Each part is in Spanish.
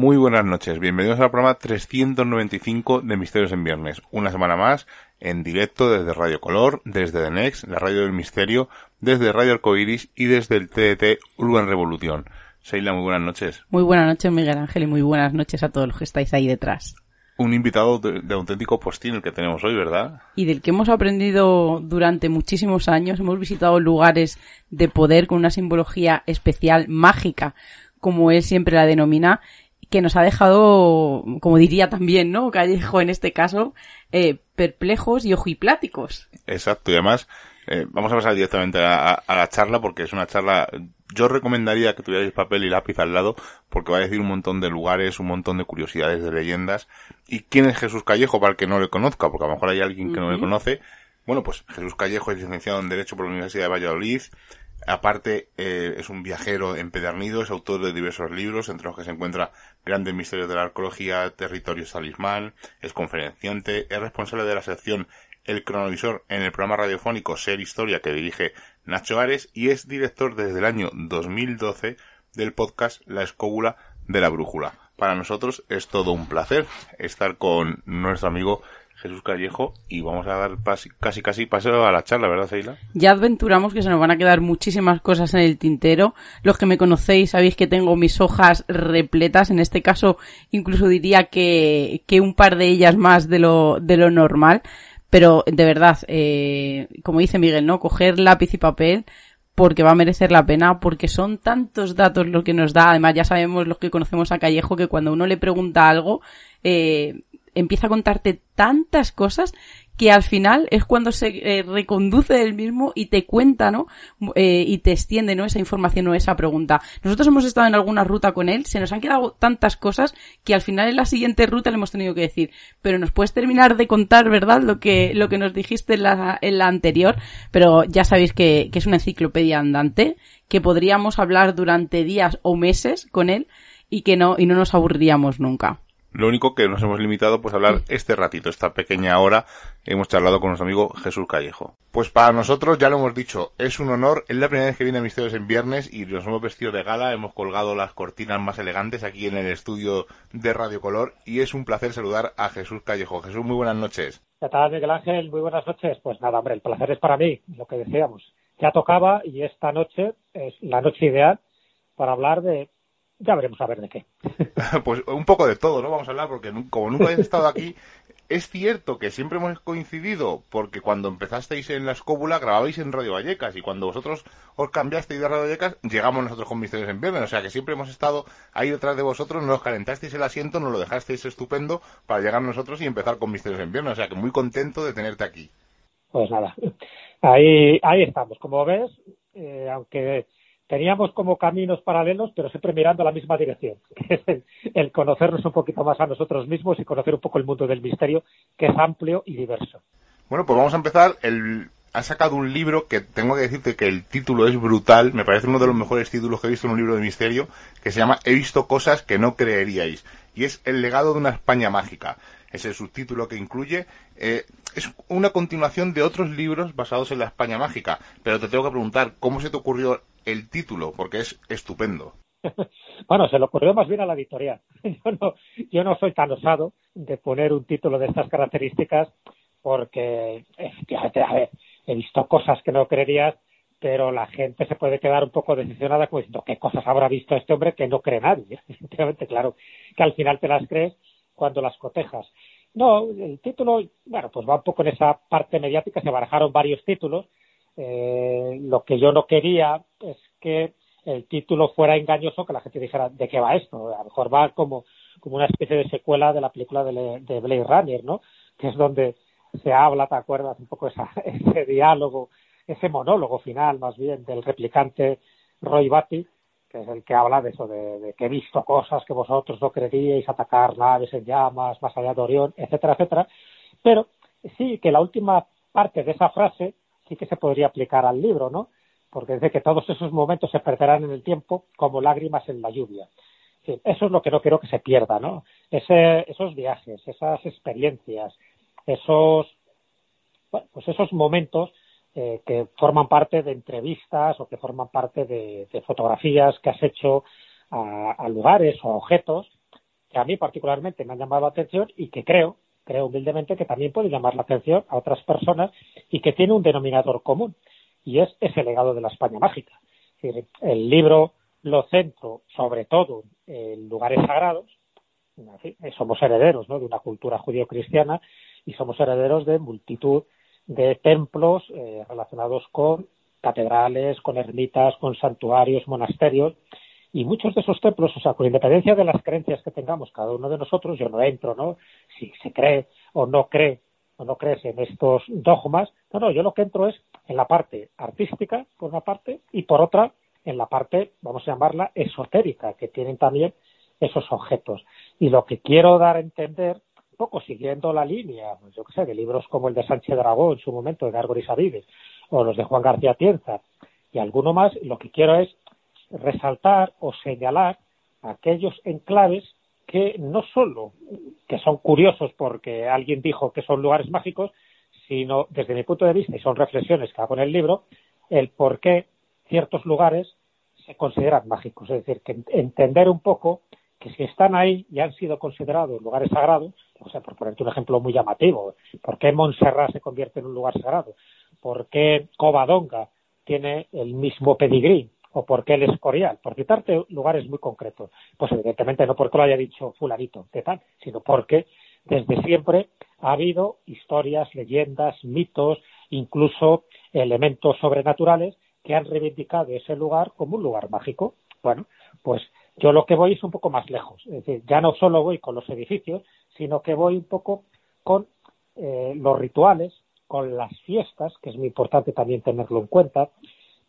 Muy buenas noches, bienvenidos al programa 395 de Misterios en Viernes. Una semana más, en directo desde Radio Color, desde The Next, la radio del misterio, desde Radio Arcoiris y desde el TDT Urban Revolución. Seila, muy buenas noches. Muy buenas noches, Miguel Ángel, y muy buenas noches a todos los que estáis ahí detrás. Un invitado de, de auténtico postín el que tenemos hoy, ¿verdad? Y del que hemos aprendido durante muchísimos años. Hemos visitado lugares de poder con una simbología especial, mágica, como él siempre la denomina, que nos ha dejado, como diría también, ¿no? Callejo en este caso, eh, perplejos y ojipláticos. Exacto, y además eh, vamos a pasar directamente a, a, la charla porque es una charla, yo recomendaría que tuvierais papel y lápiz al lado porque va a decir un montón de lugares, un montón de curiosidades, de leyendas. ¿Y quién es Jesús Callejo para el que no le conozca? Porque a lo mejor hay alguien que uh -huh. no le conoce. Bueno, pues Jesús Callejo es licenciado en Derecho por la Universidad de Valladolid, Aparte, eh, es un viajero empedernido, es autor de diversos libros, entre los que se encuentra Grandes Misterios de la Arqueología, Territorios Talismán, es conferenciante, es responsable de la sección El Cronovisor en el programa radiofónico Ser Historia que dirige Nacho Ares y es director desde el año 2012 del podcast La Escóbula de la Brújula. Para nosotros es todo un placer estar con nuestro amigo Jesús Callejo y vamos a dar casi casi paso a la charla, ¿verdad, Seila? Ya adventuramos que se nos van a quedar muchísimas cosas en el tintero. Los que me conocéis sabéis que tengo mis hojas repletas, en este caso incluso diría que, que un par de ellas más de lo, de lo normal. Pero de verdad, eh, como dice Miguel, ¿no? Coger lápiz y papel porque va a merecer la pena, porque son tantos datos lo que nos da. Además, ya sabemos los que conocemos a Callejo que cuando uno le pregunta algo, eh, empieza a contarte tantas cosas que al final es cuando se eh, reconduce él mismo y te cuenta, ¿no? Eh, y te extiende, ¿no? Esa información o esa pregunta. Nosotros hemos estado en alguna ruta con él, se nos han quedado tantas cosas que al final en la siguiente ruta le hemos tenido que decir, pero nos puedes terminar de contar, ¿verdad? Lo que, lo que nos dijiste en la, en la anterior, pero ya sabéis que, es una enciclopedia andante, que podríamos hablar durante días o meses con él y que no, y no nos aburriríamos nunca. Lo único que nos hemos limitado pues a hablar este ratito, esta pequeña hora, hemos charlado con nuestro amigo Jesús Callejo. Pues para nosotros, ya lo hemos dicho, es un honor, es la primera vez que viene a Misterios en viernes y nos hemos vestido de gala, hemos colgado las cortinas más elegantes aquí en el estudio de Radio Color y es un placer saludar a Jesús Callejo. Jesús, muy buenas noches. ¿Qué tal, Miguel Ángel? Muy buenas noches. Pues nada, hombre, el placer es para mí, lo que decíamos. Ya tocaba y esta noche es la noche ideal para hablar de ya veremos a ver de qué. pues un poco de todo, ¿no? Vamos a hablar, porque como nunca habéis estado aquí, es cierto que siempre hemos coincidido, porque cuando empezasteis en la escóbula grababais en Radio Vallecas, y cuando vosotros os cambiasteis de Radio Vallecas, llegamos nosotros con Misterios en Viernes, o sea que siempre hemos estado ahí detrás de vosotros, nos calentasteis el asiento, nos lo dejasteis estupendo para llegar nosotros y empezar con Misterios en Viernes, o sea que muy contento de tenerte aquí. Pues nada, ahí, ahí estamos. Como ves, eh, aunque teníamos como caminos paralelos, pero siempre mirando la misma dirección, que es el, conocernos un poquito más a nosotros mismos y conocer un poco el mundo del misterio, que es amplio y diverso. Bueno, pues vamos a empezar. El, ha sacado un libro que tengo que decirte que el título es brutal, me parece uno de los mejores títulos que he visto en un libro de misterio, que se llama He visto cosas que no creeríais, y es El legado de una España mágica es el subtítulo que incluye. Eh, es una continuación de otros libros basados en la España mágica, pero te tengo que preguntar, ¿cómo se te ocurrió el título? Porque es estupendo. Bueno, se le ocurrió más bien a la editorial. Yo no, yo no soy tan osado de poner un título de estas características porque, efectivamente, a ver, he visto cosas que no creerías, pero la gente se puede quedar un poco decepcionada como diciendo, ¿qué cosas habrá visto este hombre que no cree nadie? Efectivamente, claro, que al final te las crees cuando las cotejas. No, el título, bueno, pues va un poco en esa parte mediática, se barajaron varios títulos. Eh, lo que yo no quería es que el título fuera engañoso, que la gente dijera de qué va esto. A lo mejor va como, como una especie de secuela de la película de, de Blade Runner, ¿no? Que es donde se habla, ¿te acuerdas? Un poco esa, ese diálogo, ese monólogo final, más bien, del replicante Roy Batty, que es el que habla de eso, de, que he visto cosas que vosotros no creeríais, atacar naves en llamas, más allá de Orión, etcétera, etcétera. Pero sí que la última parte de esa frase sí que se podría aplicar al libro, ¿no? Porque dice que todos esos momentos se perderán en el tiempo como lágrimas en la lluvia. eso es lo que no quiero que se pierda, ¿no? esos viajes, esas experiencias, esos, pues esos momentos eh, que forman parte de entrevistas o que forman parte de, fotografías que has hecho a, lugares o a objetos que a mí particularmente me han llamado la atención y que creo, creo humildemente que también puede llamar la atención a otras personas y que tiene un denominador común y es ese legado de la España mágica. el libro lo centro sobre todo en lugares sagrados, somos herederos de una cultura judío-cristiana y somos herederos de multitud de templos eh, relacionados con catedrales, con ermitas, con santuarios, monasterios. Y muchos de esos templos, o sea, con independencia de las creencias que tengamos cada uno de nosotros, yo no entro, ¿no? Si se cree o no cree o no crees en estos dogmas, no, no, yo lo que entro es en la parte artística, por una parte, y por otra, en la parte, vamos a llamarla, esotérica, que tienen también esos objetos. Y lo que quiero dar a entender poco siguiendo la línea, pues yo qué sé, de libros como el de Sánchez Dragó en su momento, de Gárgoris Avives, o los de Juan García Tienza, y alguno más, lo que quiero es resaltar o señalar aquellos enclaves que no solo que son curiosos porque alguien dijo que son lugares mágicos, sino desde mi punto de vista, y son reflexiones que hago en el libro, el por qué ciertos lugares se consideran mágicos. Es decir, que entender un poco que si están ahí y han sido considerados lugares sagrados, o sea, por ponerte un ejemplo muy llamativo, ¿por qué Montserrat se convierte en un lugar sagrado? ¿Por qué Covadonga tiene el mismo pedigrí? ¿O por qué el Escorial? Por citarte lugares muy concretos. Pues evidentemente no porque lo haya dicho fulanito de tal, sino porque desde siempre ha habido historias, leyendas, mitos, incluso elementos sobrenaturales que han reivindicado ese lugar como un lugar mágico. Bueno, pues yo lo que voy es un poco más lejos. Es decir, ya no solo voy con los edificios, sino que voy un poco con eh, los rituales, con las fiestas, que es muy importante también tenerlo en cuenta.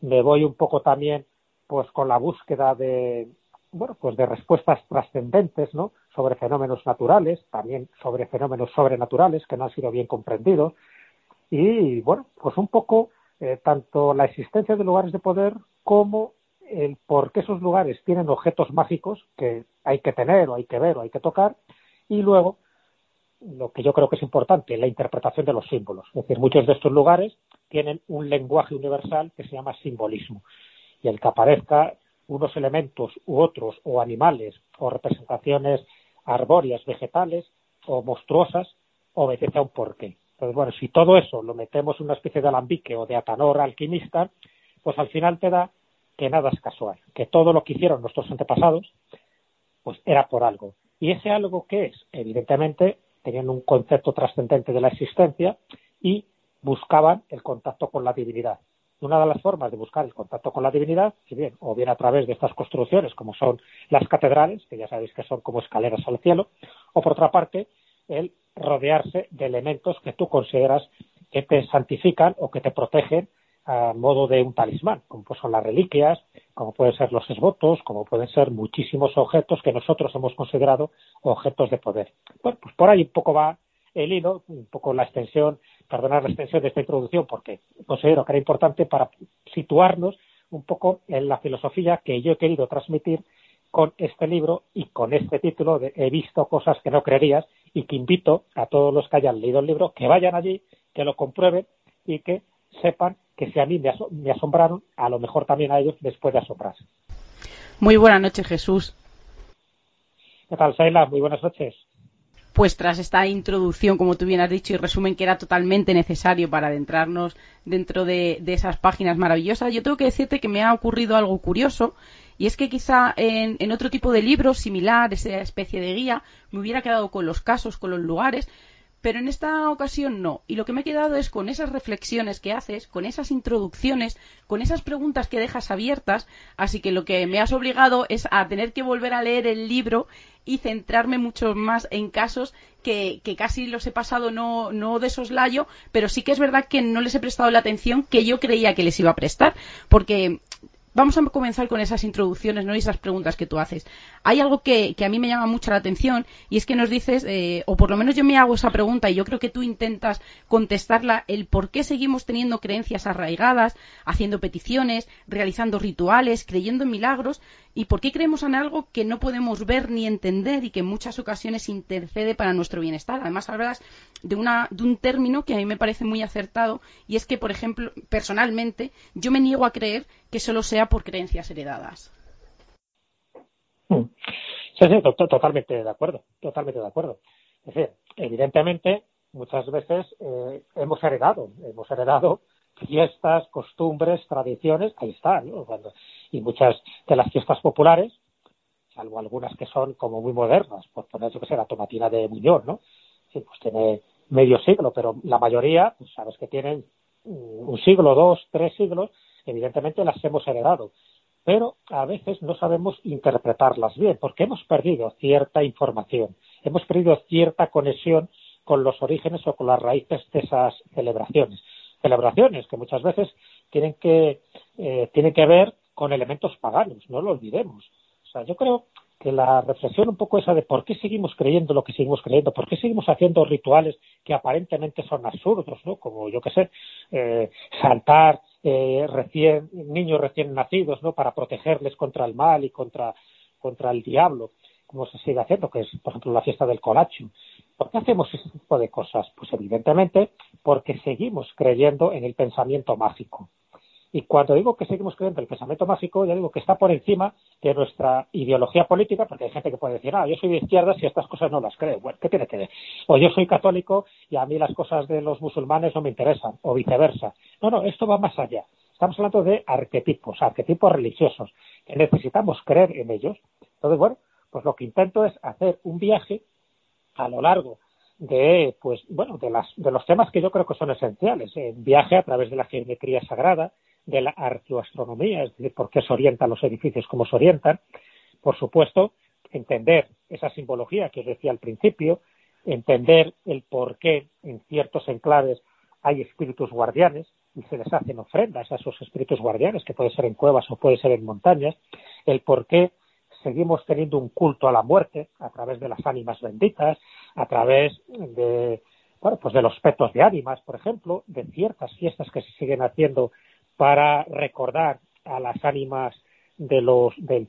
Me voy un poco también pues con la búsqueda de bueno, pues de respuestas trascendentes, ¿no? sobre fenómenos naturales, también sobre fenómenos sobrenaturales que no han sido bien comprendidos y bueno, pues un poco eh, tanto la existencia de lugares de poder como el por qué esos lugares tienen objetos mágicos que hay que tener o hay que ver o hay que tocar y luego lo que yo creo que es importante, la interpretación de los símbolos. Es decir, muchos de estos lugares tienen un lenguaje universal que se llama simbolismo y el que aparezca unos elementos u otros o animales o representaciones arbóreas, vegetales o monstruosas obedece a un porqué. Entonces, bueno, si todo eso lo metemos en una especie de alambique o de atanor alquimista, pues al final te da que nada es casual, que todo lo que hicieron nuestros antepasados, pues era por algo. Y ese algo que es, evidentemente, tenían un concepto trascendente de la existencia y buscaban el contacto con la divinidad. Una de las formas de buscar el contacto con la divinidad, si bien, o bien a través de estas construcciones, como son las catedrales, que ya sabéis que son como escaleras al cielo, o por otra parte, el rodearse de elementos que tú consideras que te santifican o que te protegen a modo de un talismán, como pues son las reliquias, como pueden ser los esvotos, como pueden ser muchísimos objetos que nosotros hemos considerado objetos de poder. Bueno, pues por ahí un poco va el hilo, un poco la extensión, perdonar la extensión de esta introducción, porque considero que era importante para situarnos un poco en la filosofía que yo he querido transmitir con este libro y con este título de He visto cosas que no creerías y que invito a todos los que hayan leído el libro que vayan allí, que lo comprueben y que sepan que si a mí me, asombraron, a lo mejor también a ellos les puede asombrarse. Muy buenas noches, Jesús. ¿Qué tal, Saila? Muy buenas noches. Pues tras esta introducción, como tú bien has dicho, y resumen que era totalmente necesario para adentrarnos dentro de, esas páginas maravillosas, yo tengo que decirte que me ha ocurrido algo curioso, y es que quizá en, en otro tipo de libro similar, esa especie de guía, me hubiera quedado con los casos, con los lugares, pero en esta ocasión no. Y lo que me he quedado es con esas reflexiones que haces, con esas introducciones, con esas preguntas que dejas abiertas. Así que lo que me has obligado es a tener que volver a leer el libro y centrarme mucho más en casos que, que casi los he pasado no, no de soslayo, pero sí que es verdad que no les he prestado la atención que yo creía que les iba a prestar. Porque vamos a comenzar con esas introducciones ¿no? y esas preguntas que tú haces. Hay algo que, a mí me llama mucho la atención y es que nos dices, eh, o por lo menos yo me hago esa pregunta y yo creo que tú intentas contestarla, el por qué seguimos teniendo creencias arraigadas, haciendo peticiones, realizando rituales, creyendo en milagros y por qué creemos en algo que no podemos ver ni entender y que en muchas ocasiones intercede para nuestro bienestar. Además, hablas de, una, de un término que a mí me parece muy acertado y es que, por ejemplo, personalmente, yo me niego a creer que solo sea por creencias heredadas. Hmm. Sí, sí, totalmente de acuerdo, totalmente de acuerdo. Es decir, evidentemente, muchas veces eh, hemos heredado, hemos heredado fiestas, costumbres, tradiciones, ahí están, y muchas de las fiestas populares, salvo algunas que son como muy modernas, por poner, yo que sé, la tomatina de Muñoz, ¿no? Sí, pues tiene medio siglo, pero la mayoría, pues sabes que tienen un siglo, dos, tres siglos, evidentemente las hemos heredado, pero a veces no sabemos interpretarlas bien, porque hemos perdido cierta información, hemos perdido cierta conexión con los orígenes o con las raíces de esas celebraciones. Celebraciones que muchas veces tienen que, eh, tienen que ver con elementos paganos, no lo olvidemos. O sea, yo creo que la reflexión un poco esa de por qué seguimos creyendo lo que seguimos creyendo, por qué seguimos haciendo rituales que aparentemente son absurdos, ¿no? Como yo qué sé, eh, saltar eh, niños recién nacidos, ¿no? Para protegerles contra el mal y contra, contra el diablo, como se sigue haciendo, que es, por ejemplo, la fiesta del colacho. ¿Por qué hacemos ese tipo de cosas? Pues evidentemente porque seguimos creyendo en el pensamiento mágico. Y cuando digo que seguimos creyendo en el pensamiento mágico, ya digo que está por encima de nuestra ideología política, porque hay gente que puede decir, ah, yo soy de izquierdas y estas cosas no las creo. Bueno, ¿qué tiene que ver? O yo soy católico y a mí las cosas de los musulmanes no me interesan, o viceversa. No, no, esto va más allá. Estamos hablando de arquetipos, arquetipos religiosos, que necesitamos creer en ellos. Entonces, bueno, pues lo que intento es hacer un viaje a lo largo de pues bueno de las de los temas que yo creo que son esenciales en viaje a través de la geometría sagrada de la arqueoastronomía es decir por qué se orientan los edificios como se orientan. Por supuesto entender esa simbología que os decía al principio entender el por qué en ciertos enclaves hay espíritus guardianes y se les hacen ofrendas a esos espíritus guardianes que puede ser en cuevas o puede ser en montañas. El por qué seguimos teniendo un culto a la muerte a través de las ánimas benditas, a través de, bueno, pues de los petos de ánimas, por ejemplo, de ciertas fiestas que se siguen haciendo para recordar a las ánimas de los, del,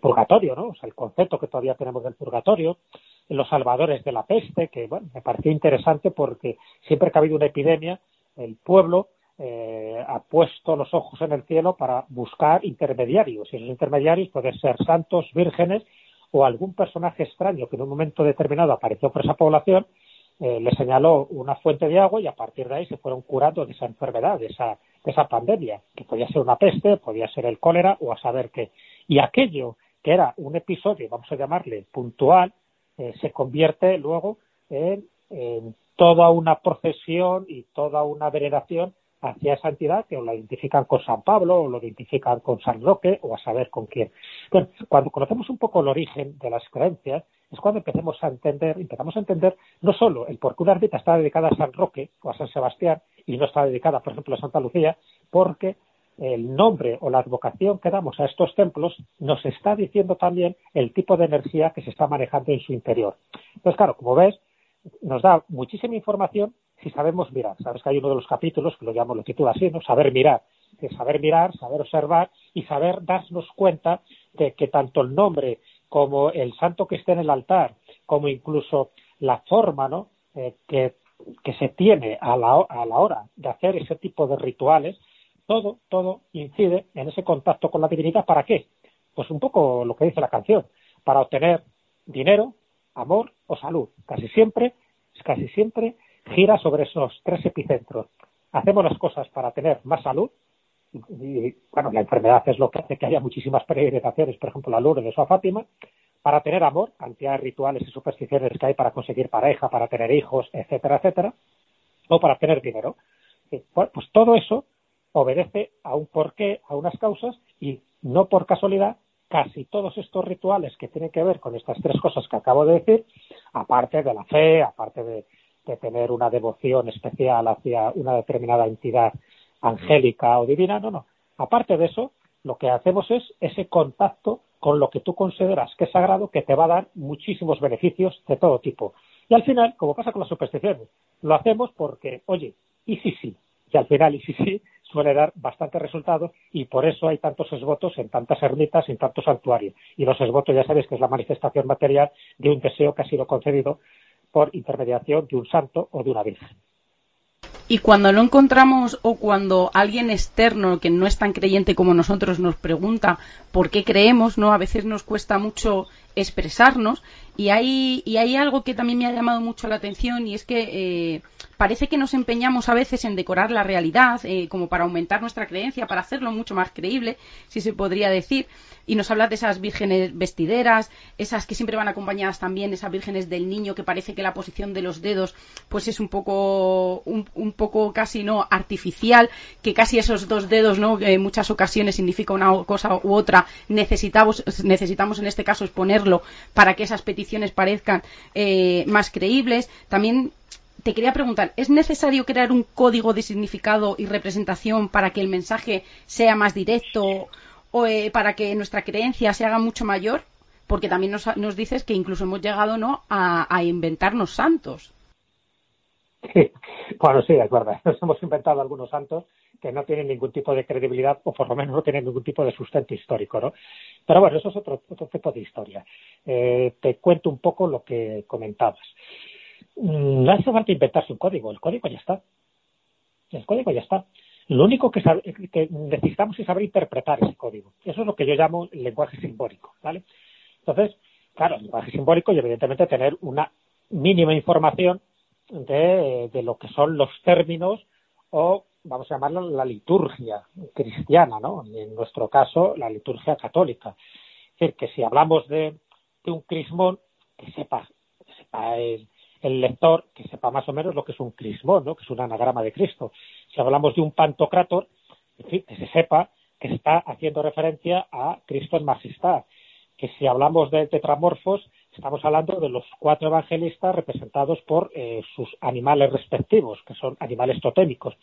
purgatorio, ¿no? O sea, el concepto que todavía tenemos del purgatorio, los salvadores de la peste, que, bueno, me pareció interesante porque siempre que ha habido una epidemia, el pueblo eh, ha puesto los ojos en el cielo para buscar intermediarios. Y esos intermediarios pueden ser santos, vírgenes o algún personaje extraño que en un momento determinado apareció por esa población, eh, le señaló una fuente de agua y a partir de ahí se fueron curando de esa enfermedad, de esa de esa pandemia, que podía ser una peste, podía ser el cólera o a saber qué. Y aquello que era un episodio, vamos a llamarle puntual, eh, se convierte luego en, toda una procesión y toda una veneración hacia esa entidad que o la identifican con San Pablo o lo identifican con San Roque o a saber con quién. cuando conocemos un poco el origen de las creencias, es cuando empecemos a entender, empezamos a entender no solo el por qué una ermita está dedicada a San Roque o a San Sebastián y no está dedicada, por ejemplo, a Santa Lucía, porque el nombre o la advocación que damos a estos templos nos está diciendo también el tipo de energía que se está manejando en su interior. Entonces, claro, como ves, nos da muchísima información si sabemos mirar. Sabes que hay uno de los capítulos que lo llamo, lo titula así, ¿no? Saber mirar. saber mirar, saber observar y saber darnos cuenta de que tanto el nombre como el santo que esté en el altar, como incluso la forma, ¿no? Eh, que, que, se tiene a la, a la hora de hacer ese tipo de rituales, todo, todo incide en ese contacto con la divinidad. ¿Para qué? Pues un poco lo que dice la canción, para obtener dinero, amor o salud. Casi siempre, casi siempre gira sobre esos tres epicentros. Hacemos las cosas para tener más salud, y, bueno, la enfermedad es lo que hace que haya muchísimas peregrinaciones, por ejemplo, la Lourdes o a Fátima, para tener amor, cantidad de rituales y supersticiones que hay para conseguir pareja, para tener hijos, etcétera, etcétera, o para tener dinero. Pues todo eso obedece a un porqué, a unas causas, y no por casualidad, casi todos estos rituales que tienen que ver con estas tres cosas que acabo de decir, aparte de la fe, aparte de, tener una devoción especial hacia una determinada entidad angélica o divina, no, no. Aparte de eso, lo que hacemos es ese contacto con lo que tú consideras que es sagrado, que te va a dar muchísimos beneficios de todo tipo. Y al final, como pasa con las supersticiones, lo hacemos porque, oye, y si sí, y al final, y si sí, suele dar bastante resultado y por eso hay tantos esvotos en tantas ermitas en tantos santuarios. Y los esvotos ya sabéis que es la manifestación material de un deseo que ha sido concedido por intermediación de un santo o de una virgen. Y cuando lo encontramos o cuando alguien externo que no es tan creyente como nosotros nos pregunta por qué creemos, ¿no? A veces nos cuesta mucho expresarnos y hay, y hay algo que también me ha llamado mucho la atención y es que eh, parece que nos empeñamos a veces en decorar la realidad eh, como para aumentar nuestra creencia, para hacerlo mucho más creíble, si se podría decir. Y nos habla de esas vírgenes vestideras, esas que siempre van acompañadas también, esas vírgenes del niño, que parece que la posición de los dedos pues es un poco, un, un poco casi no artificial, que casi esos dos dedos, ¿no? en muchas ocasiones significa una cosa u otra, necesitamos, necesitamos en este caso exponerlo para que esas peticiones parezcan eh, más creíbles. También te quería preguntar, ¿es necesario crear un código de significado y representación para que el mensaje sea más directo o eh, para que nuestra creencia se haga mucho mayor? Porque también nos, dices que incluso hemos llegado ¿no? a, inventarnos santos. Sí. Bueno, sí, de acuerdo. Nos hemos inventado algunos santos que no tienen ningún tipo de credibilidad o por lo menos no tienen ningún tipo de sustento histórico, ¿no? Pero bueno, eso es otro, otro tipo de historia. Eh, te cuento un poco lo que comentabas. Mm, no hace falta inventarse un código, el código ya está. El código ya está. Lo único que, necesitamos es saber interpretar ese código. Eso es lo que yo llamo lenguaje simbólico, ¿vale? Entonces, claro, lenguaje simbólico y evidentemente tener una mínima información de, de lo que son los términos o vamos a llamarlo la liturgia cristiana, ¿no? En nuestro caso, la liturgia católica. Es decir, que si hablamos de, de un crismón, que sepa, que sepa el, el lector que sepa más o menos lo que es un crismón, ¿no? que es un anagrama de Cristo. Si hablamos de un pantocrátor, fin, que se sepa que está haciendo referencia a Cristo en majestad. Que si hablamos de tetramorfos, estamos hablando de los cuatro evangelistas representados por eh, sus animales respectivos, que son animales totémicos.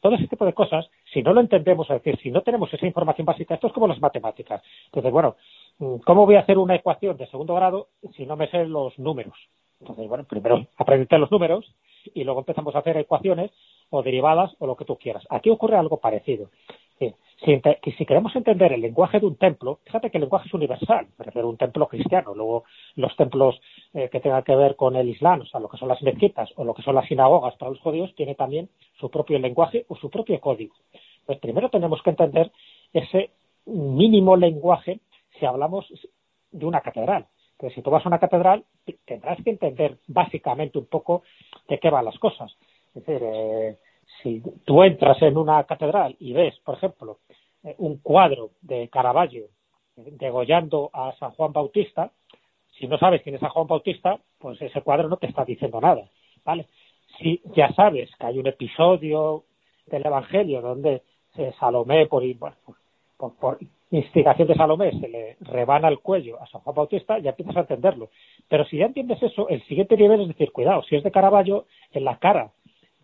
Todo ese tipo de cosas, si no lo entendemos, es decir, si no tenemos esa información básica, esto es como las matemáticas. Entonces, bueno, ¿cómo voy a hacer una ecuación de segundo grado si no me sé los números? Entonces, bueno, primero aprendete los números y luego empezamos a hacer ecuaciones o derivadas o lo que tú quieras. Aquí ocurre algo parecido. si, si, queremos entender el lenguaje de un templo, fíjate que el lenguaje es universal, me refiero a un templo cristiano, luego los templos eh, que tengan que ver con el Islam, o sea, lo que son las mezquitas o lo que son las sinagogas para los judíos, tiene también su propio lenguaje o su propio código. Pues primero tenemos que entender ese mínimo lenguaje si hablamos de una catedral si tú vas a una catedral, tendrás que entender básicamente un poco de qué van las cosas. Es decir, eh, si tú entras en una catedral y ves, por ejemplo, eh, un cuadro de Caravaggio degollando a San Juan Bautista, si no sabes quién es San Juan Bautista, pues ese cuadro no te está diciendo nada, ¿vale? Si ya sabes que hay un episodio del Evangelio donde Salomé, por, por, instigación de Salomé, se le rebana el cuello a San Juan Bautista, ya empiezas a entenderlo. Pero si ya entiendes eso, el siguiente nivel es decir, cuidado, si es de Caravaggio, en la cara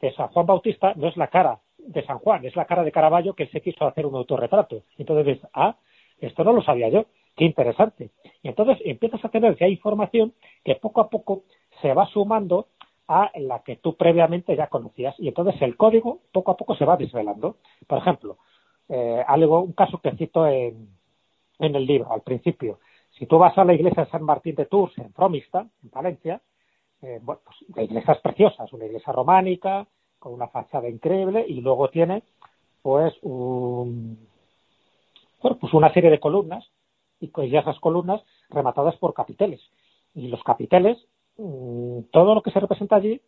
de San Juan Bautista no es la cara de San Juan, es la cara de Caravaggio que se quiso hacer un autorretrato. Entonces ves, ah, esto no lo sabía yo, qué interesante. Y entonces empiezas a tener ya información que poco a poco se va sumando a la que tú previamente ya conocías. Y entonces el código poco a poco se va desvelando. Por ejemplo, eh, algo, un caso que cito en, en el libro al principio. Si tú vas a la iglesia de San Martín de Tours, en Fromista, en Valencia, eh, bueno, pues la iglesia es preciosa, es una iglesia románica, con una fachada increíble, y luego tiene, pues, un, bueno, pues una serie de columnas, y con esas columnas rematadas por capiteles. Y los capiteles, mm, todo lo que se representa allí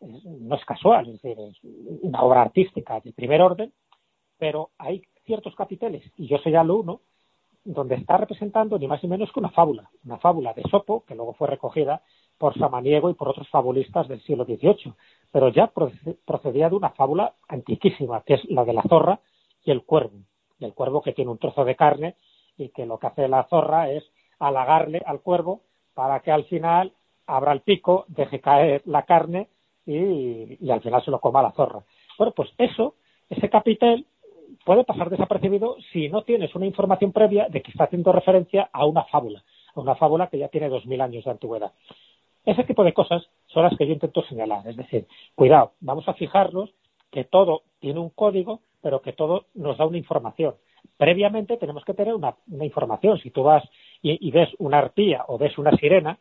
no es casual, es decir, es una obra artística de primer orden, pero hay ciertos capiteles, y yo soy ya lo uno, donde está representando ni más ni menos que una fábula, una fábula de Sopo, que luego fue recogida por Samaniego y por otros fabulistas del siglo XVIII, pero ya procedía de una fábula antiquísima, que es la de la zorra y el cuervo, el cuervo que tiene un trozo de carne y que lo que hace la zorra es halagarle al cuervo para que al final abra el pico, deje caer la carne y al final se lo coma la zorra. Bueno, pues eso, ese capitel puede pasar desapercibido si no tienes una información previa de que está haciendo referencia a una fábula, a una fábula que ya tiene dos mil años de antigüedad. Ese tipo de cosas son las que yo intento señalar. Es decir, cuidado, vamos a fijarnos que todo tiene un código, pero que todo nos da una información. Previamente tenemos que tener una, información. Si tú vas y ves una arpía o ves una sirena,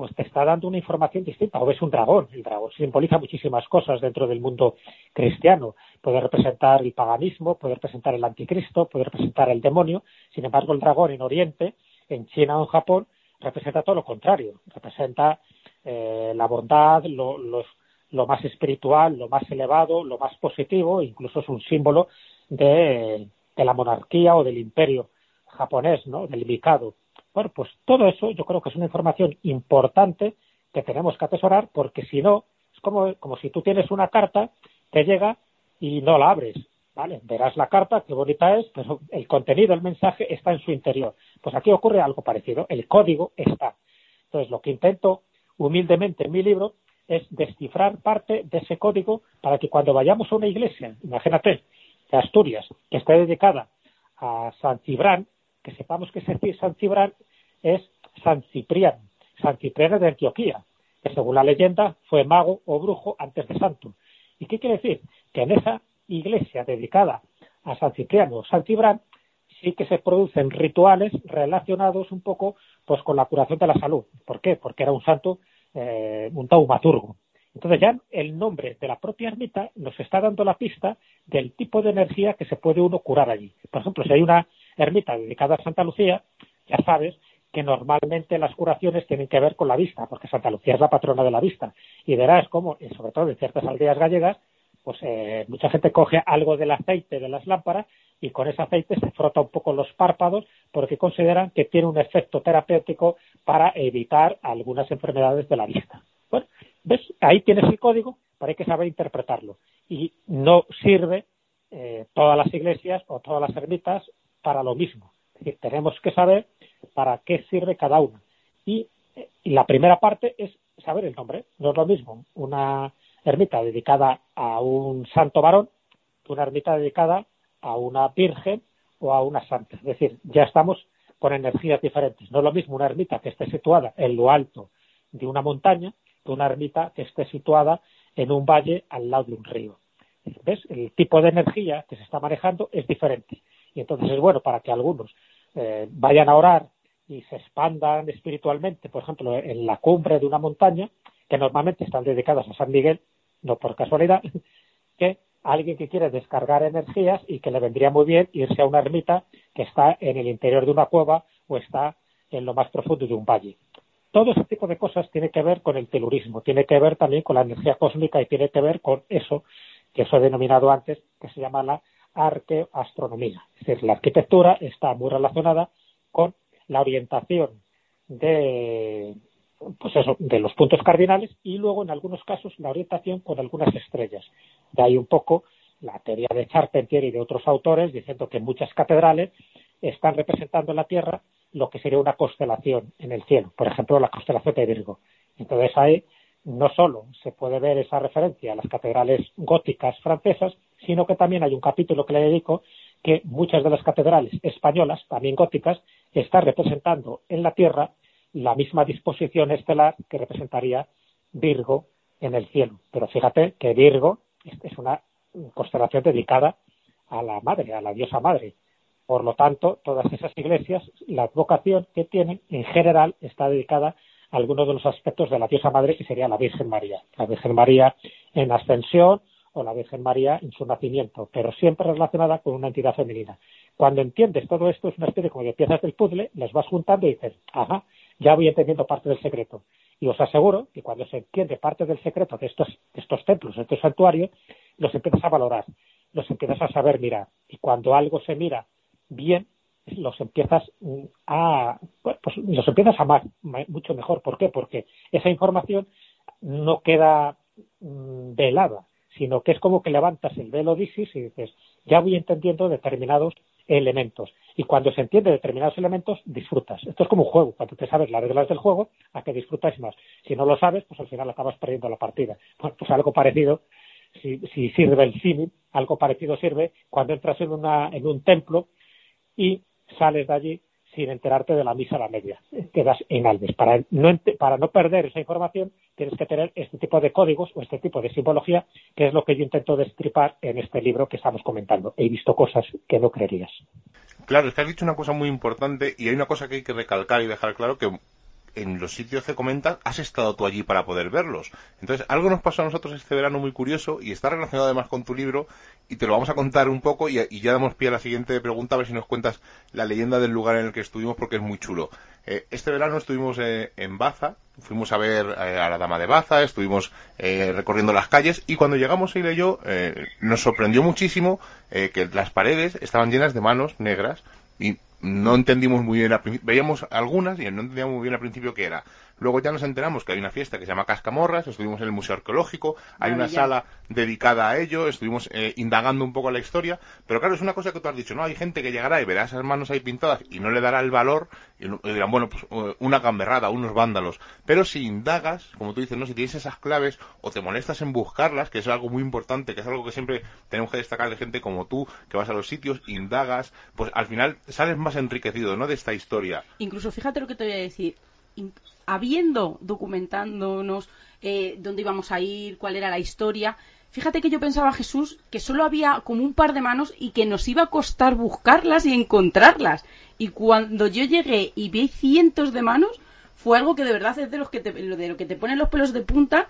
pues te está dando una información distinta. O ves un dragón. El dragón simboliza muchísimas cosas dentro del mundo cristiano. Puede representar el paganismo, puede representar el anticristo, puede representar el demonio. Sin embargo, el dragón en Oriente, en China o en Japón, representa todo lo contrario. Representa eh, la bondad, lo, lo, más espiritual, lo más elevado, lo más positivo. Incluso es un símbolo de, de la monarquía o del imperio japonés, ¿no? Del Mikado. Bueno, pues todo eso yo creo que es una información importante que tenemos que atesorar porque si no, es como, como si tú tienes una carta, te llega y no la abres. ¿Vale? Verás la carta, qué bonita es, pero el contenido, el mensaje está en su interior. Pues aquí ocurre algo parecido, el código está. Entonces, lo que intento humildemente en mi libro es descifrar parte de ese código para que cuando vayamos a una iglesia, imagínate, de Asturias, que esté dedicada a San Cibrán, que sepamos que ese San Cibrán es San Cipriano, San Cipriano de Antioquía, que según la leyenda fue mago o brujo antes de santo. ¿Y qué quiere decir? Que en esa iglesia dedicada a San Cipriano o San Cibrán sí que se producen rituales relacionados un poco pues con la curación de la salud. ¿Por qué? Porque era un santo, eh, un taumaturgo. Entonces ya el nombre de la propia ermita nos está dando la pista del tipo de energía que se puede uno curar allí. Por ejemplo, si hay una ermita dedicada a Santa Lucía, ya sabes que normalmente las curaciones tienen que ver con la vista, porque Santa Lucía es la patrona de la vista. Y verás cómo, sobre todo en ciertas aldeas gallegas, pues eh, mucha gente coge algo del aceite de las lámparas y con ese aceite se frota un poco los párpados porque consideran que tiene un efecto terapéutico para evitar algunas enfermedades de la vista. Bueno, ¿ves? Ahí tienes el código, pero hay que saber interpretarlo. Y no sirve eh, todas las iglesias o todas las ermitas para lo mismo. Es decir, tenemos que saber para qué sirve cada una. Y, y la primera parte es saber el nombre. No es lo mismo una ermita dedicada a un santo varón que una ermita dedicada a una virgen o a una santa. Es decir, ya estamos con energías diferentes. No es lo mismo una ermita que esté situada en lo alto de una montaña que una ermita que esté situada en un valle al lado de un río. ¿Ves? El tipo de energía que se está manejando es diferente. Y entonces es bueno para que algunos eh, vayan a orar y se expandan espiritualmente, por ejemplo, en la cumbre de una montaña, que normalmente están dedicadas a San Miguel, no por casualidad, que alguien que quiere descargar energías y que le vendría muy bien irse a una ermita que está en el interior de una cueva o está en lo más profundo de un valle. Todo ese tipo de cosas tiene que ver con el telurismo, tiene que ver también con la energía cósmica y tiene que ver con eso que os he denominado antes, que se llama la arqueoastronomía. Es decir, la arquitectura está muy relacionada con la orientación de, pues eso, de los puntos cardinales y luego en algunos casos la orientación con algunas estrellas. De ahí un poco la teoría de Charpentier y de otros autores diciendo que muchas catedrales están representando en la Tierra lo que sería una constelación en el cielo, por ejemplo la constelación de Virgo. Entonces ahí no solo se puede ver esa referencia a las catedrales góticas francesas, sino que también hay un capítulo que le dedico que muchas de las catedrales españolas, también góticas, están representando en la Tierra la misma disposición estelar que representaría Virgo en el cielo. Pero fíjate que Virgo es una constelación dedicada a la madre, a la diosa madre. Por lo tanto, todas esas iglesias, la advocación que tienen, en general, está dedicada a algunos de los aspectos de la diosa madre, que sería la Virgen María. La Virgen María en ascensión o la Virgen María en su nacimiento, pero siempre relacionada con una entidad femenina. Cuando entiendes todo esto, es una especie como de piezas del puzzle, las vas juntando y dices, ajá, ya voy entendiendo parte del secreto. Y os aseguro que cuando se entiende parte del secreto de estos, de estos templos, de estos santuarios, los empiezas a valorar, los empiezas a saber mirar. Y cuando algo se mira bien, los empiezas mm, a pues, los empiezas a amar mucho mejor. ¿Por qué? Porque esa información no queda mm, velada, sino que es como que levantas el velo de Isis y dices, ya voy entendiendo determinados elementos. Y cuando se entiende determinados elementos, disfrutas. Esto es como un juego. Cuando te sabes las reglas del juego, a que disfrutas más. Si no lo sabes, pues al final acabas perdiendo la partida. Pues algo parecido si, sirve el símil, algo parecido sirve cuando entras en, una, en un templo y sales de allí sin enterarte de la misa a la media. Quedas en alves. Para no, para no perder esa información, tienes que tener este tipo de códigos o este tipo de simbología, que es lo que yo intento destripar en este libro que estamos comentando. He visto cosas que no creerías. Claro, es que has dicho una cosa muy importante y hay una cosa que hay que recalcar y dejar claro que en los sitios que comentas, has estado tú allí para poder verlos. Entonces, algo nos pasó a nosotros este verano muy curioso y está relacionado además con tu libro y te lo vamos a contar un poco y, ya damos pie a la siguiente pregunta a ver si nos cuentas la leyenda del lugar en el que estuvimos porque es muy chulo. Eh, este verano estuvimos eh, en Baza, fuimos a ver eh, a la dama de Baza, estuvimos recorriendo las calles y cuando llegamos Eile y yo nos sorprendió muchísimo que las paredes estaban llenas de manos negras y no entendimos muy bien, veíamos algunas y no entendíamos muy bien al principio qué era. Luego ya nos enteramos que hay una fiesta que se llama Cascamorras, estuvimos en el Museo Arqueológico, hay una sala dedicada a ello, estuvimos eh, indagando un poco la historia, pero claro, es una cosa que tú has dicho, ¿no? Hay gente que llegará y verá esas manos ahí pintadas y no le dará el valor y, dirán, bueno, pues eh, una gamberrada, unos vándalos. Pero si indagas, como tú dices, ¿no? Si tienes esas claves o te molestas en buscarlas, que es algo muy importante, que es algo que siempre tenemos que destacar de gente como tú, que vas a los sitios, indagas, pues al final sales más enriquecido, ¿no? De esta historia. Incluso fíjate lo que te voy a decir habiendo documentándonos eh, dónde íbamos a ir, cuál era la historia, fíjate que yo pensaba, Jesús, que solo había como un par de manos y que nos iba a costar buscarlas y encontrarlas. Y cuando yo llegué y vi cientos de manos, fue algo que de verdad es de, los que te, de lo que te ponen los pelos de punta.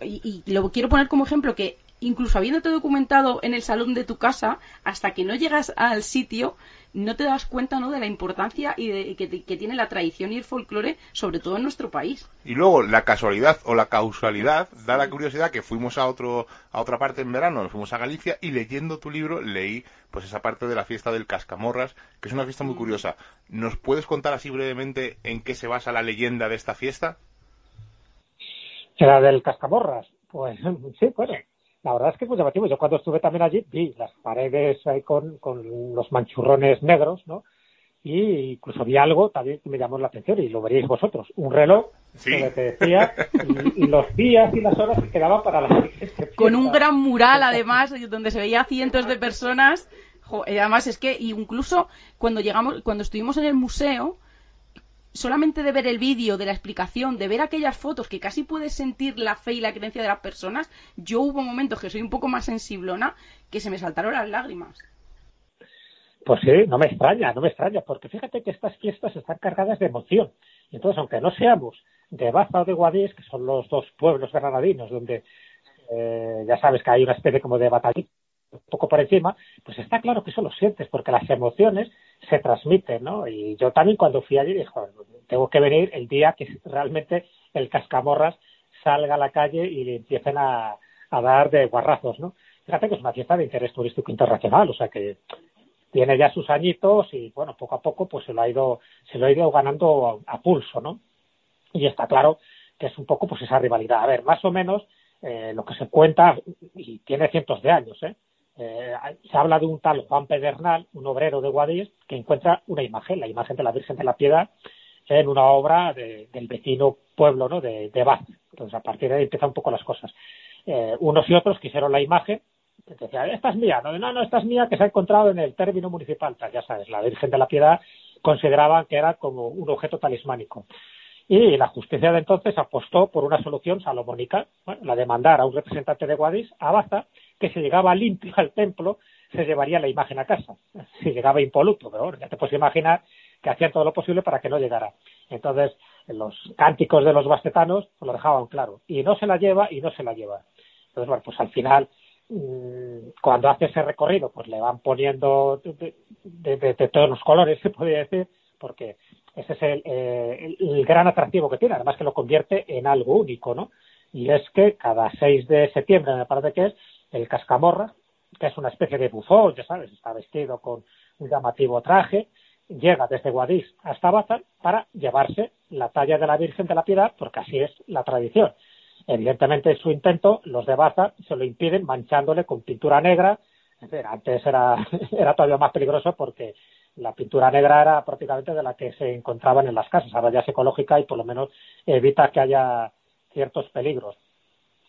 Y, y lo quiero poner como ejemplo que incluso habiéndote documentado en el salón de tu casa, hasta que no llegas al sitio, no te das cuenta ¿no? de la importancia y de, que, tiene la tradición y el folclore, sobre todo en nuestro país. Y luego la casualidad o la causalidad da la curiosidad que fuimos a otro a otra parte en verano, nos fuimos a Galicia y leyendo tu libro leí pues esa parte de la fiesta del Cascamorras, que es una fiesta muy mm. curiosa. ¿Nos puedes contar así brevemente en qué se basa la leyenda de esta fiesta? La del Cascamorras, pues sí, bueno, la verdad es que es muy llamativo. Yo cuando estuve también allí vi las paredes ahí con, con los manchurrones negros, ¿no? Y incluso vi algo también que me llamó la atención y lo veríais vosotros. Un reloj que te decía y, los días y las horas que quedaban para la Con un gran mural además donde se veía cientos de personas. además es que incluso cuando llegamos, cuando estuvimos en el museo, solamente de ver el vídeo, de la explicación, de ver aquellas fotos que casi puedes sentir la fe y la creencia de las personas, yo hubo momentos que soy un poco más sensiblona que se me saltaron las lágrimas. Pues sí, no me extraña, no me extraña, porque fíjate que estas fiestas están cargadas de emoción. Entonces, aunque no seamos de Baza o de Guadix, que son los dos pueblos granadinos donde eh, ya sabes que hay una especie como de batalla un poco por encima, pues está claro que eso lo sientes, porque las emociones se transmiten, ¿no? Y yo también cuando fui allí dije, tengo que venir el día que realmente el cascamorras salga a la calle y le empiecen a, a dar de guarrazos, ¿no? Fíjate que es una fiesta de interés turístico internacional, o sea que tiene ya sus añitos y bueno, poco a poco pues se lo ha ido, se lo ha ido ganando a, pulso, ¿no? Y está claro que es un poco pues esa rivalidad. A ver, más o menos eh, lo que se cuenta, y tiene cientos de años, ¿eh? ¿Eh? se habla de un tal Juan Pedernal, un obrero de Guadix, que encuentra una imagen, la imagen de la Virgen de la Piedad, en una obra del vecino pueblo ¿no? de, de Bath. Entonces, a partir de ahí empiezan un poco las cosas. Eh, unos y otros quisieron la imagen, decían, esta es mía, no, no, esta es mía, que se ha encontrado en el término municipal. Ya sabes, la Virgen de la Piedad consideraban que era como un objeto talismánico. Y la justicia de entonces apostó por una solución salomónica, la de mandar a un representante de Guadix a Baza, que si llegaba limpio al templo, se llevaría la imagen a casa. Si llegaba impoluto, pero ya te puedes imaginar que hacían todo lo posible para que no llegara. Entonces, los cánticos de los bastetanos lo dejaban claro. Y no se la lleva y no se la lleva. Entonces, bueno, pues al final, mm, cuando hace ese recorrido, pues le van poniendo de, todos los colores, se podría decir, porque ese es eh, el, gran atractivo que tiene, además que lo convierte en algo único, ¿no? Y es que cada 6 de septiembre, me parece que es, el cascamorra, que es una especie de bufón, ya sabes, está vestido con un llamativo traje, llega desde Guadix hasta Bazar para llevarse la talla de la Virgen de la Piedad, porque así es la tradición. Evidentemente, en su intento, los de Baza se lo impiden manchándole con pintura negra. Antes era, era todavía más peligroso porque la pintura negra era prácticamente de la que se encontraban en las casas. Ahora ya es ecológica y por lo menos evita que haya ciertos peligros.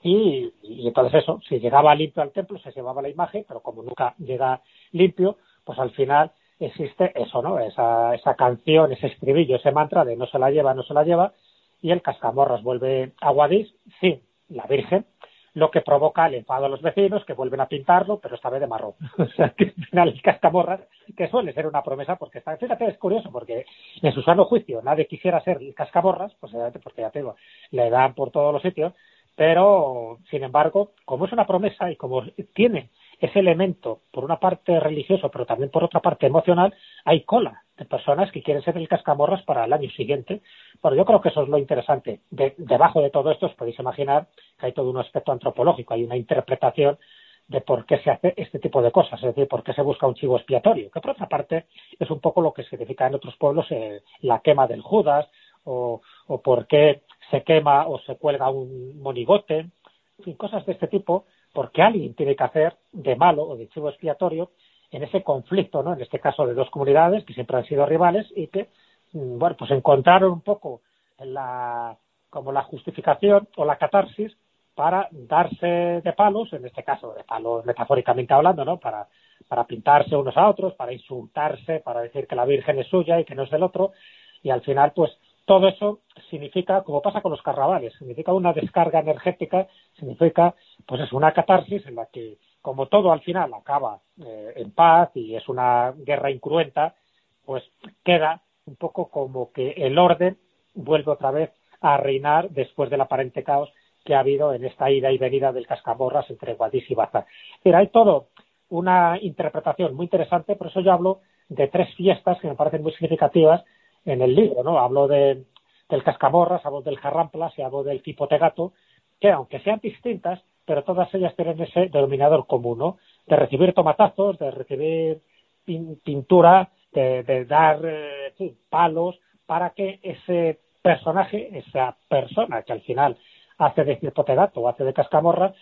Y, y, entonces eso, si llegaba limpio al templo, se llevaba la imagen, pero como nunca llega limpio, pues al final existe eso, ¿no? Esa, esa canción, ese estribillo, ese mantra de no se la lleva, no se la lleva, y el cascamorras vuelve a Guadix sí, la Virgen, lo que provoca el enfado a los vecinos que vuelven a pintarlo, pero esta vez de marrón. o sea, que al final el cascamorras, que suele ser una promesa, porque está, fíjate, es curioso, porque en su sano juicio nadie quisiera ser el cascamorras, pues porque ya te digo, le dan por todos los sitios, pero sin embargo, como es una promesa y como tiene ese elemento, por una parte religioso, pero también por otra parte emocional, hay cola de personas que quieren ser el cascamorras para el año siguiente. Bueno, yo creo que eso es lo interesante. debajo de todo esto os podéis imaginar que hay todo un aspecto antropológico, hay una interpretación de por qué se hace este tipo de cosas, es decir, por qué se busca un chivo expiatorio, que por otra parte es un poco lo que significa en otros pueblos eh, la quema del Judas, o, o por qué se quema o se cuelga un monigote, en fin, cosas de este tipo porque alguien tiene que hacer de malo o de chivo expiatorio en ese conflicto, ¿no? En este caso de dos comunidades que siempre han sido rivales y que, mm, bueno, pues encontraron un poco la, como la justificación o la catarsis para darse de palos, en este caso de palos metafóricamente hablando, ¿no? Para, para pintarse unos a otros, para insultarse, para decir que la Virgen es suya y que no es del otro, y al final, pues, todo eso significa, como pasa con los carnavales, significa una descarga energética, significa, pues es una catarsis en la que, como todo al final acaba eh, en paz y es una guerra incruenta, pues queda un poco como que el orden vuelve otra vez a reinar después del aparente caos que ha habido en esta ida y venida del cascamorras entre Guadix y Baza. Pero hay todo una interpretación muy interesante, por eso yo hablo de tres fiestas que me parecen muy significativas en el libro, ¿no? Hablo de, del cascamorras, hablo del jarramplas y hablo del tipotegato, que aunque sean distintas, pero todas ellas tienen ese denominador común, ¿no? De recibir tomatazos, de recibir pintura, de, dar eh, palos para que ese personaje, esa persona que al final hace de tipotegato o hace de cascamorra,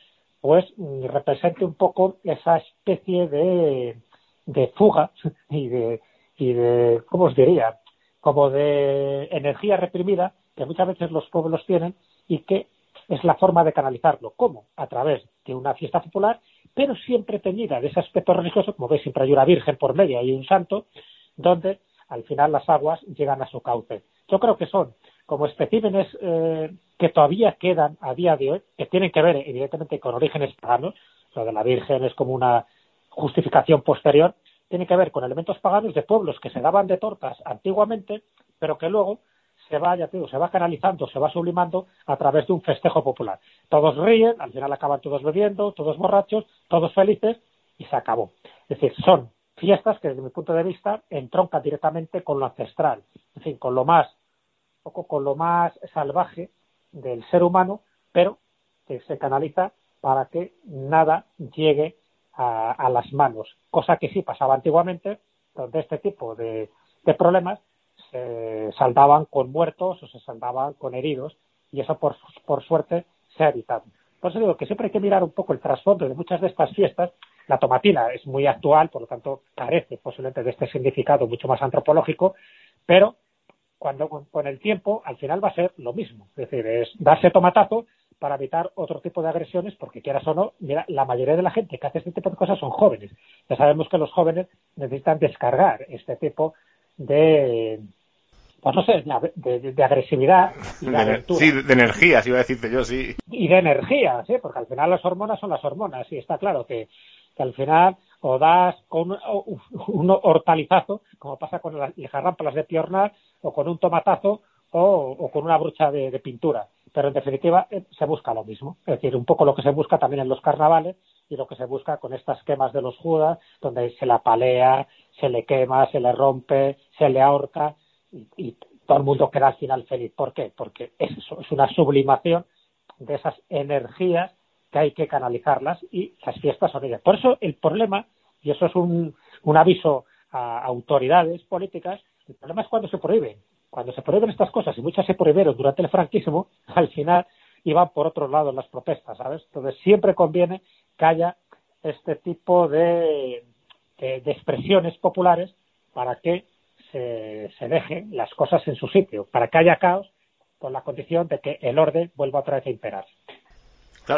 pues mm, represente un poco esa especie de, de fuga y de, y de, ¿cómo os diría? Como de energía reprimida que muchas veces los pueblos tienen y que es la forma de canalizarlo. ¿Cómo? A través de una fiesta popular, pero siempre teñida de ese aspecto religioso, como veis, siempre hay una virgen por medio, hay un santo, donde al final las aguas llegan a su cauce. Yo creo que son como especímenes eh, que todavía quedan a día de hoy, que tienen que ver evidentemente con orígenes paganos, lo de la Virgen es como una justificación posterior, tiene que ver con elementos paganos de pueblos que se daban de tortas antiguamente, pero que luego se va, ya se va canalizando, se va sublimando a través de un festejo popular. Todos ríen, al final acaban todos bebiendo, todos borrachos, todos felices y se acabó. Es decir, son fiestas que desde mi punto de vista entroncan directamente con lo ancestral, en fin, con lo más, poco con lo más salvaje del ser humano, pero que se canaliza para que nada llegue a, las manos, cosa que sí pasaba antiguamente, donde este tipo de, problemas se saldaban con muertos o se saldaban con heridos, y eso por, por suerte se ha evitado. Por eso digo que siempre hay que mirar un poco el trasfondo de muchas de estas fiestas. La tomatina es muy actual, por lo tanto carece posiblemente de este significado mucho más antropológico, pero cuando con el tiempo al final va a ser lo mismo. Es decir, es darse tomatazo para evitar otro tipo de agresiones, porque quieras o no, mira, la mayoría de la gente que hace este tipo de cosas son jóvenes. Ya sabemos que los jóvenes necesitan descargar este tipo de, pues no sé, de, agresividad y de, Sí, de energía, si iba a decirte yo, sí. Y de energía, sí, porque al final las hormonas son las hormonas, y está claro que, al final o das con un, hortalizazo, como pasa con las jarrampalas de piornar, o con un tomatazo, o, con una brocha de pintura pero en definitiva eh, se busca lo mismo. Es decir, un poco lo que se busca también en los carnavales y lo que se busca con estas quemas de los judas, donde se la palea, se le quema, se le rompe, se le ahorca y, todo el mundo queda al final feliz. ¿Por qué? Porque es eso, es una sublimación de esas energías que hay que canalizarlas y las fiestas son ellas. Por eso el problema, y eso es un, un aviso a autoridades políticas, el problema es cuando se prohíben cuando se prohíben estas cosas y muchas se prohibieron durante el franquismo, al final iban por otro lado las protestas, ¿sabes? Entonces siempre conviene que haya este tipo de, expresiones populares para que se, se dejen las cosas en su sitio, para que haya caos con la condición de que el orden vuelva otra vez a imperar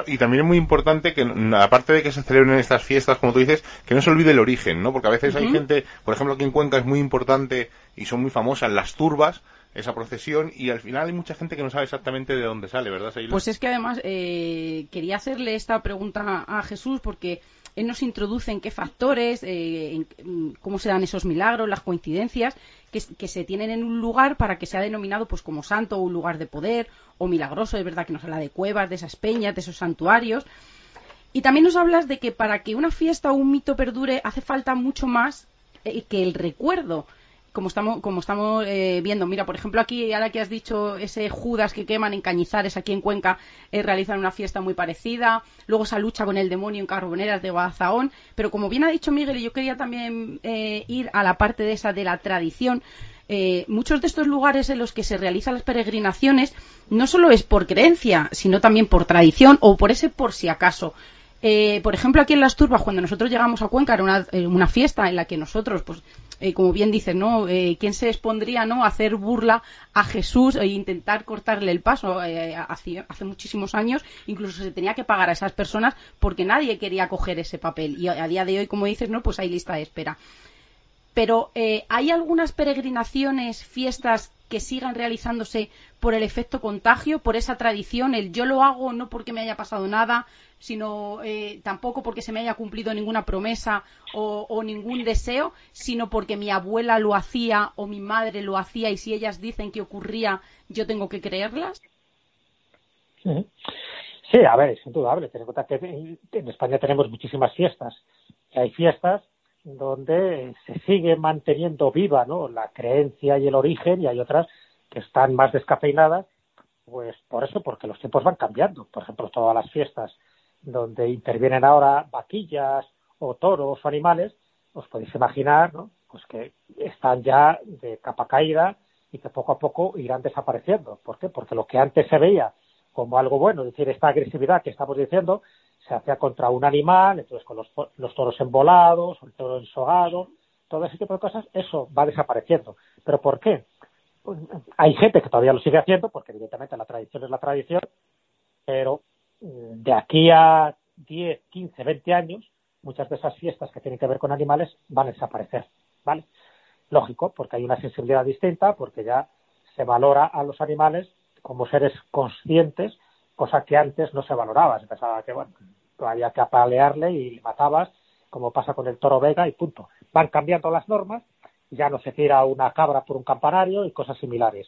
y también es muy importante que, aparte de que se celebren estas fiestas, como tú dices, que no se olvide el origen, ¿no? Porque a veces hay gente, por ejemplo, aquí en Cuenca es muy importante y son muy famosas las turbas, esa procesión, y al final hay mucha gente que no sabe exactamente de dónde sale, ¿verdad, Pues es que además eh, quería hacerle esta pregunta a Jesús porque nos introduce en qué factores, eh, en, cómo se dan esos milagros, las coincidencias que, se tienen en un lugar para que sea denominado pues como santo o un lugar de poder o milagroso. Es verdad que nos habla de cuevas, de esas peñas, de esos santuarios. Y también nos hablas de que para que una fiesta o un mito perdure hace falta mucho más eh, que el recuerdo como estamos, como estamos eh, viendo. Mira, por ejemplo, aquí, ahora que has dicho ese Judas que queman en Cañizares, aquí en Cuenca, eh, realizan una fiesta muy parecida. Luego esa lucha con el demonio en Carboneras de Guadalajara. Pero como bien ha dicho Miguel, y yo quería también eh, ir a la parte de esa de la tradición. muchos de estos lugares en los que se realizan las peregrinaciones no solo es por creencia, sino también por tradición o por ese por si acaso. Eh, por ejemplo, aquí en Las Turbas, cuando nosotros llegamos a Cuenca, era una, eh, una fiesta en la que nosotros, pues, eh, como bien dicen, ¿no? ¿Quién se expondría, ¿no? A hacer burla a Jesús e intentar cortarle el paso hace, hace, muchísimos años, incluso se tenía que pagar a esas personas porque nadie quería coger ese papel. Y a, día de hoy, como dices, ¿no? Pues hay lista de espera. Pero hay algunas peregrinaciones, fiestas que sigan realizándose por el efecto contagio, por esa tradición, el yo lo hago no porque me haya pasado nada, sino eh, tampoco porque se me haya cumplido ninguna promesa o, ningún deseo, sino porque mi abuela lo hacía o mi madre lo hacía y si ellas dicen que ocurría, yo tengo que creerlas. Sí, a ver, es indudable. Ten en cuenta que en España tenemos muchísimas fiestas. Hay fiestas donde se sigue manteniendo viva ¿no? la creencia y el origen y hay otras que están más descafeinadas, pues por eso, porque los tiempos van cambiando. Por ejemplo, todas las fiestas donde intervienen ahora vaquillas o toros o animales, os podéis imaginar ¿no? pues que están ya de capa caída y que poco a poco irán desapareciendo. ¿Por qué? Porque lo que antes se veía como algo bueno, es decir, esta agresividad que estamos diciendo, se hacía contra un animal, entonces con los, los toros embolados, el toro ensogado, todo ese tipo de cosas, eso va desapareciendo. ¿Pero por qué? Pues, hay gente que todavía lo sigue haciendo, porque evidentemente la tradición es la tradición, pero mm, de aquí a 10, 15, 20 años, muchas de esas fiestas que tienen que ver con animales van a desaparecer, ¿vale? Lógico, porque hay una sensibilidad distinta, porque ya se valora a los animales como seres conscientes cosa que antes no se valoraba. Se pensaba que, bueno, había que apalearle y matabas, como pasa con el toro vega y punto. Van cambiando las normas, ya no se tira una cabra por un campanario y cosas similares.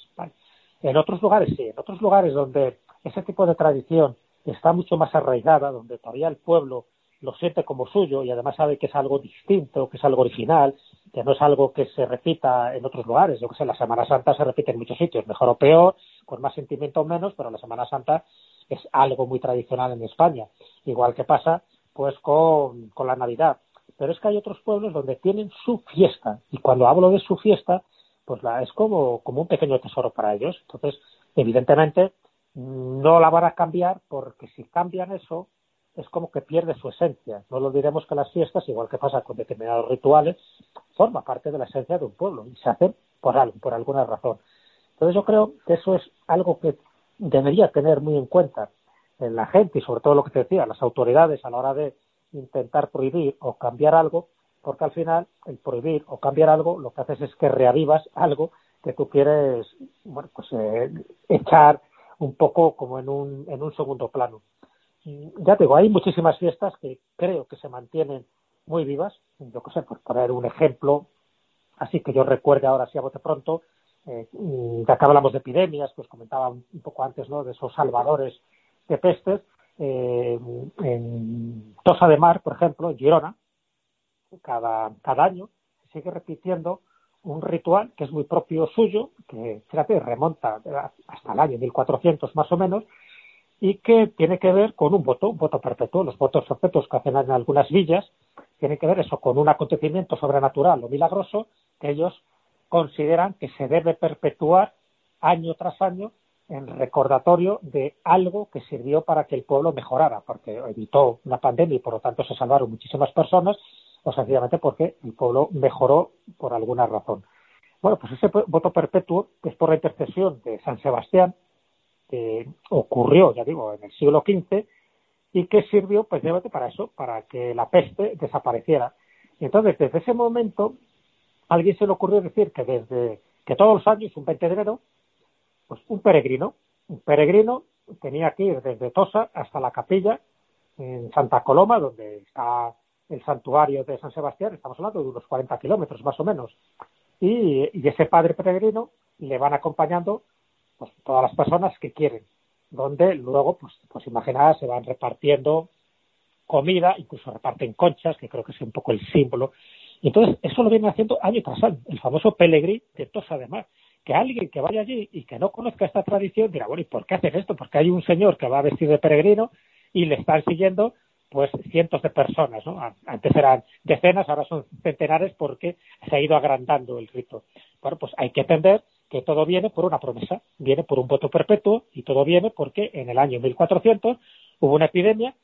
En otros lugares sí, en otros lugares donde ese tipo de tradición está mucho más arraigada, donde todavía el pueblo lo siente como suyo y además sabe que es algo distinto, que es algo original, que no es algo que se repita en otros lugares. Yo que sé, la Semana Santa se repite en muchos sitios, mejor o peor, con más sentimiento o menos, pero la Semana Santa es algo muy tradicional en España, igual que pasa pues con, con la Navidad. Pero es que hay otros pueblos donde tienen su fiesta, y cuando hablo de su fiesta, pues la, es como, como un pequeño tesoro para ellos. Entonces, evidentemente, no la van a cambiar porque si cambian eso, es como que pierde su esencia. No lo diremos que las fiestas, igual que pasa con determinados rituales, forma parte de la esencia de un pueblo y se hacen por algo, por alguna razón. Entonces yo creo que eso es algo que debería tener muy en cuenta en la gente y sobre todo lo que te decía, las autoridades a la hora de intentar prohibir o cambiar algo, porque al final el prohibir o cambiar algo lo que haces es que reavivas algo que tú quieres, bueno, pues eh, echar un poco como en un, en un segundo plano ya te digo, hay muchísimas fiestas que creo que se mantienen muy vivas. Yo qué sé, por poner un ejemplo, así que yo recuerde ahora, si a bote pronto, eh, ya hablamos de epidemias, pues comentaba un, poco antes, ¿no? De esos salvadores de pestes. Eh, en Tosa de Mar, por ejemplo, en Girona, cada, cada año se sigue repitiendo un ritual que es muy propio suyo, que fíjate, remonta hasta el año 1400 más o menos, y que tiene que ver con un voto, un voto perpetuo. Los votos perpetuos que hacen en algunas villas tienen que ver eso con un acontecimiento sobrenatural o milagroso que ellos consideran que se debe perpetuar año tras año en recordatorio de algo que sirvió para que el pueblo mejorara, porque evitó una pandemia y por lo tanto se salvaron muchísimas personas, o sencillamente porque el pueblo mejoró por alguna razón. Bueno, pues ese voto perpetuo es por la intercesión de San Sebastián, que ocurrió, ya digo, en el siglo XV y que sirvió precisamente para eso, para que la peste desapareciera. Y entonces, desde ese momento, alguien se le ocurrió decir que desde que todos los años, un 20 de enero, pues un peregrino, un peregrino tenía que ir desde Tosa hasta la capilla en Santa Coloma, donde está el santuario de San Sebastián, estamos hablando de unos 40 kilómetros más o menos, y, ese padre peregrino le van acompañando pues, todas las personas que quieren, donde luego, pues, pues imaginadas, se van repartiendo comida, incluso reparten conchas, que creo que es un poco el símbolo. Y entonces, eso lo vienen haciendo año tras año, el famoso pelegrí de Tosa de Mar. Que alguien que vaya allí y que no conozca esta tradición dirá, bueno, ¿y por qué hacen esto? Porque hay un señor que va a vestir de peregrino y le están siguiendo pues cientos de personas, ¿no? Antes eran decenas, ahora son centenares porque se ha ido agrandando el rito. Bueno, pues hay que entender que todo viene por una promesa, viene por un voto perpetuo y todo viene porque en el año 1400 hubo una epidemia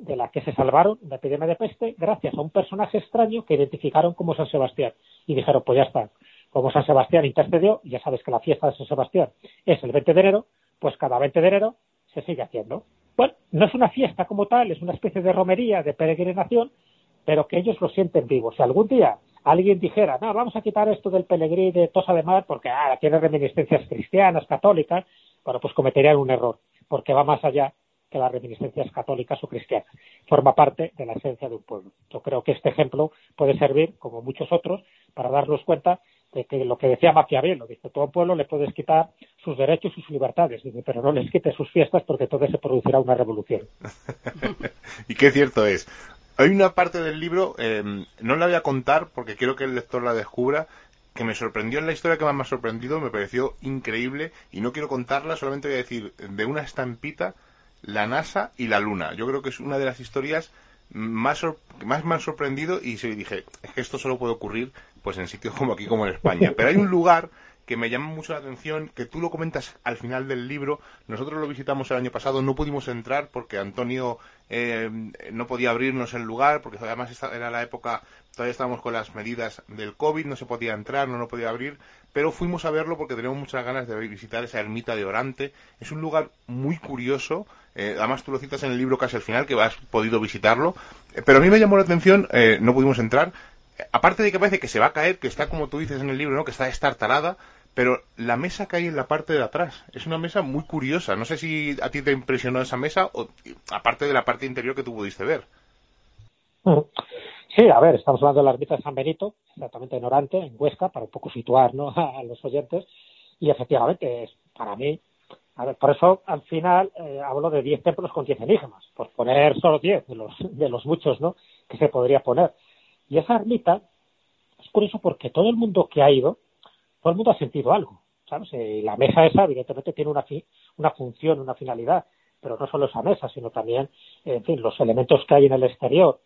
de la que se salvaron, una epidemia de peste, gracias a un personaje extraño que identificaron como San Sebastián. Y dijeron, pues ya está, como San Sebastián intercedió, ya sabes que la fiesta de San Sebastián es el 20 de enero, pues cada 20 de enero se sigue haciendo. Bueno, no es una fiesta como tal, es una especie de romería, de peregrinación, pero que ellos lo sienten vivo. Si algún día alguien dijera, no, vamos a quitar esto del pelegrí de Tosa de Mar porque ah, tiene reminiscencias cristianas, católicas, bueno, pues cometerían un error, porque va más allá que las reminiscencias católicas o cristianas. Forma parte de la esencia de un pueblo. Yo creo que este ejemplo puede servir, como muchos otros, para darnos cuenta de que lo que decía Maquiavelo, dice, todo pueblo le puedes quitar sus derechos y sus libertades, pero no les quites sus fiestas porque entonces se producirá una revolución. y qué cierto es. Hay una parte del libro, eh, no la voy a contar porque quiero que el lector la descubra, que me sorprendió en la historia que más me ha sorprendido, me pareció increíble y no quiero contarla, solamente voy a decir de una estampita, la NASA y la Luna. Yo creo que es una de las historias más, más me han sorprendido y dije, es que esto solo puede ocurrir pues en sitios como aquí, como en España. Pero hay un lugar que me llama mucho la atención, que tú lo comentas al final del libro. Nosotros lo visitamos el año pasado, no pudimos entrar porque Antonio eh, no podía abrirnos el lugar, porque además era la época, todavía estábamos con las medidas del COVID, no se podía entrar, no lo podía abrir, pero fuimos a verlo porque teníamos muchas ganas de visitar esa ermita de Orante. Es un lugar muy curioso, eh, además tú lo citas en el libro casi al final, que has podido visitarlo, eh, pero a mí me llamó la atención, no pudimos entrar, aparte de que parece que se va a caer, que está como tú dices en el libro, ¿no? que está estartalada, pero la mesa que hay en la parte de atrás es una mesa muy curiosa. No sé si a ti te impresionó esa mesa, o, aparte de la parte interior que tú pudiste ver. Sí, a ver, estamos hablando de la ermita de San Benito, exactamente en Orante, en Huesca, para un poco situar a los oyentes. Y efectivamente, es, para mí, a ver, por eso al final eh, hablo de 10 templos con 10 enigmas, por poner solo 10 de los, de los muchos ¿no? que se podría poner. Y esa ermita es curioso porque todo el mundo que ha ido, todo el mundo ha sentido algo, ¿sabes? Eh, la mesa esa, evidentemente, tiene una, una función, una finalidad, pero no solo esa mesa, sino también, en fin, los elementos que hay en el exterior.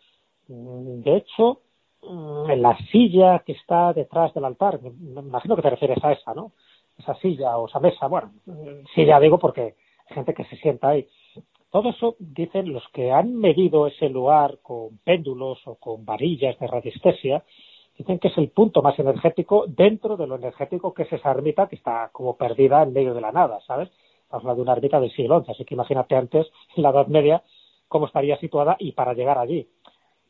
Mm, de hecho, mm, en la silla que está detrás del altar, me imagino que te refieres a esa, ¿no? Esa silla o esa mesa, bueno, mm, silla digo porque hay gente que se sienta ahí. Todo eso dicen los que han medido ese lugar con péndulos o con varillas de radiestesia, dicen que es el punto más energético dentro de lo energético que es esa ermita que está como perdida en medio de la nada, ¿sabes? Estamos de una ermita del siglo XI, así que imagínate antes, en la Edad Media, cómo estaría situada y para llegar allí.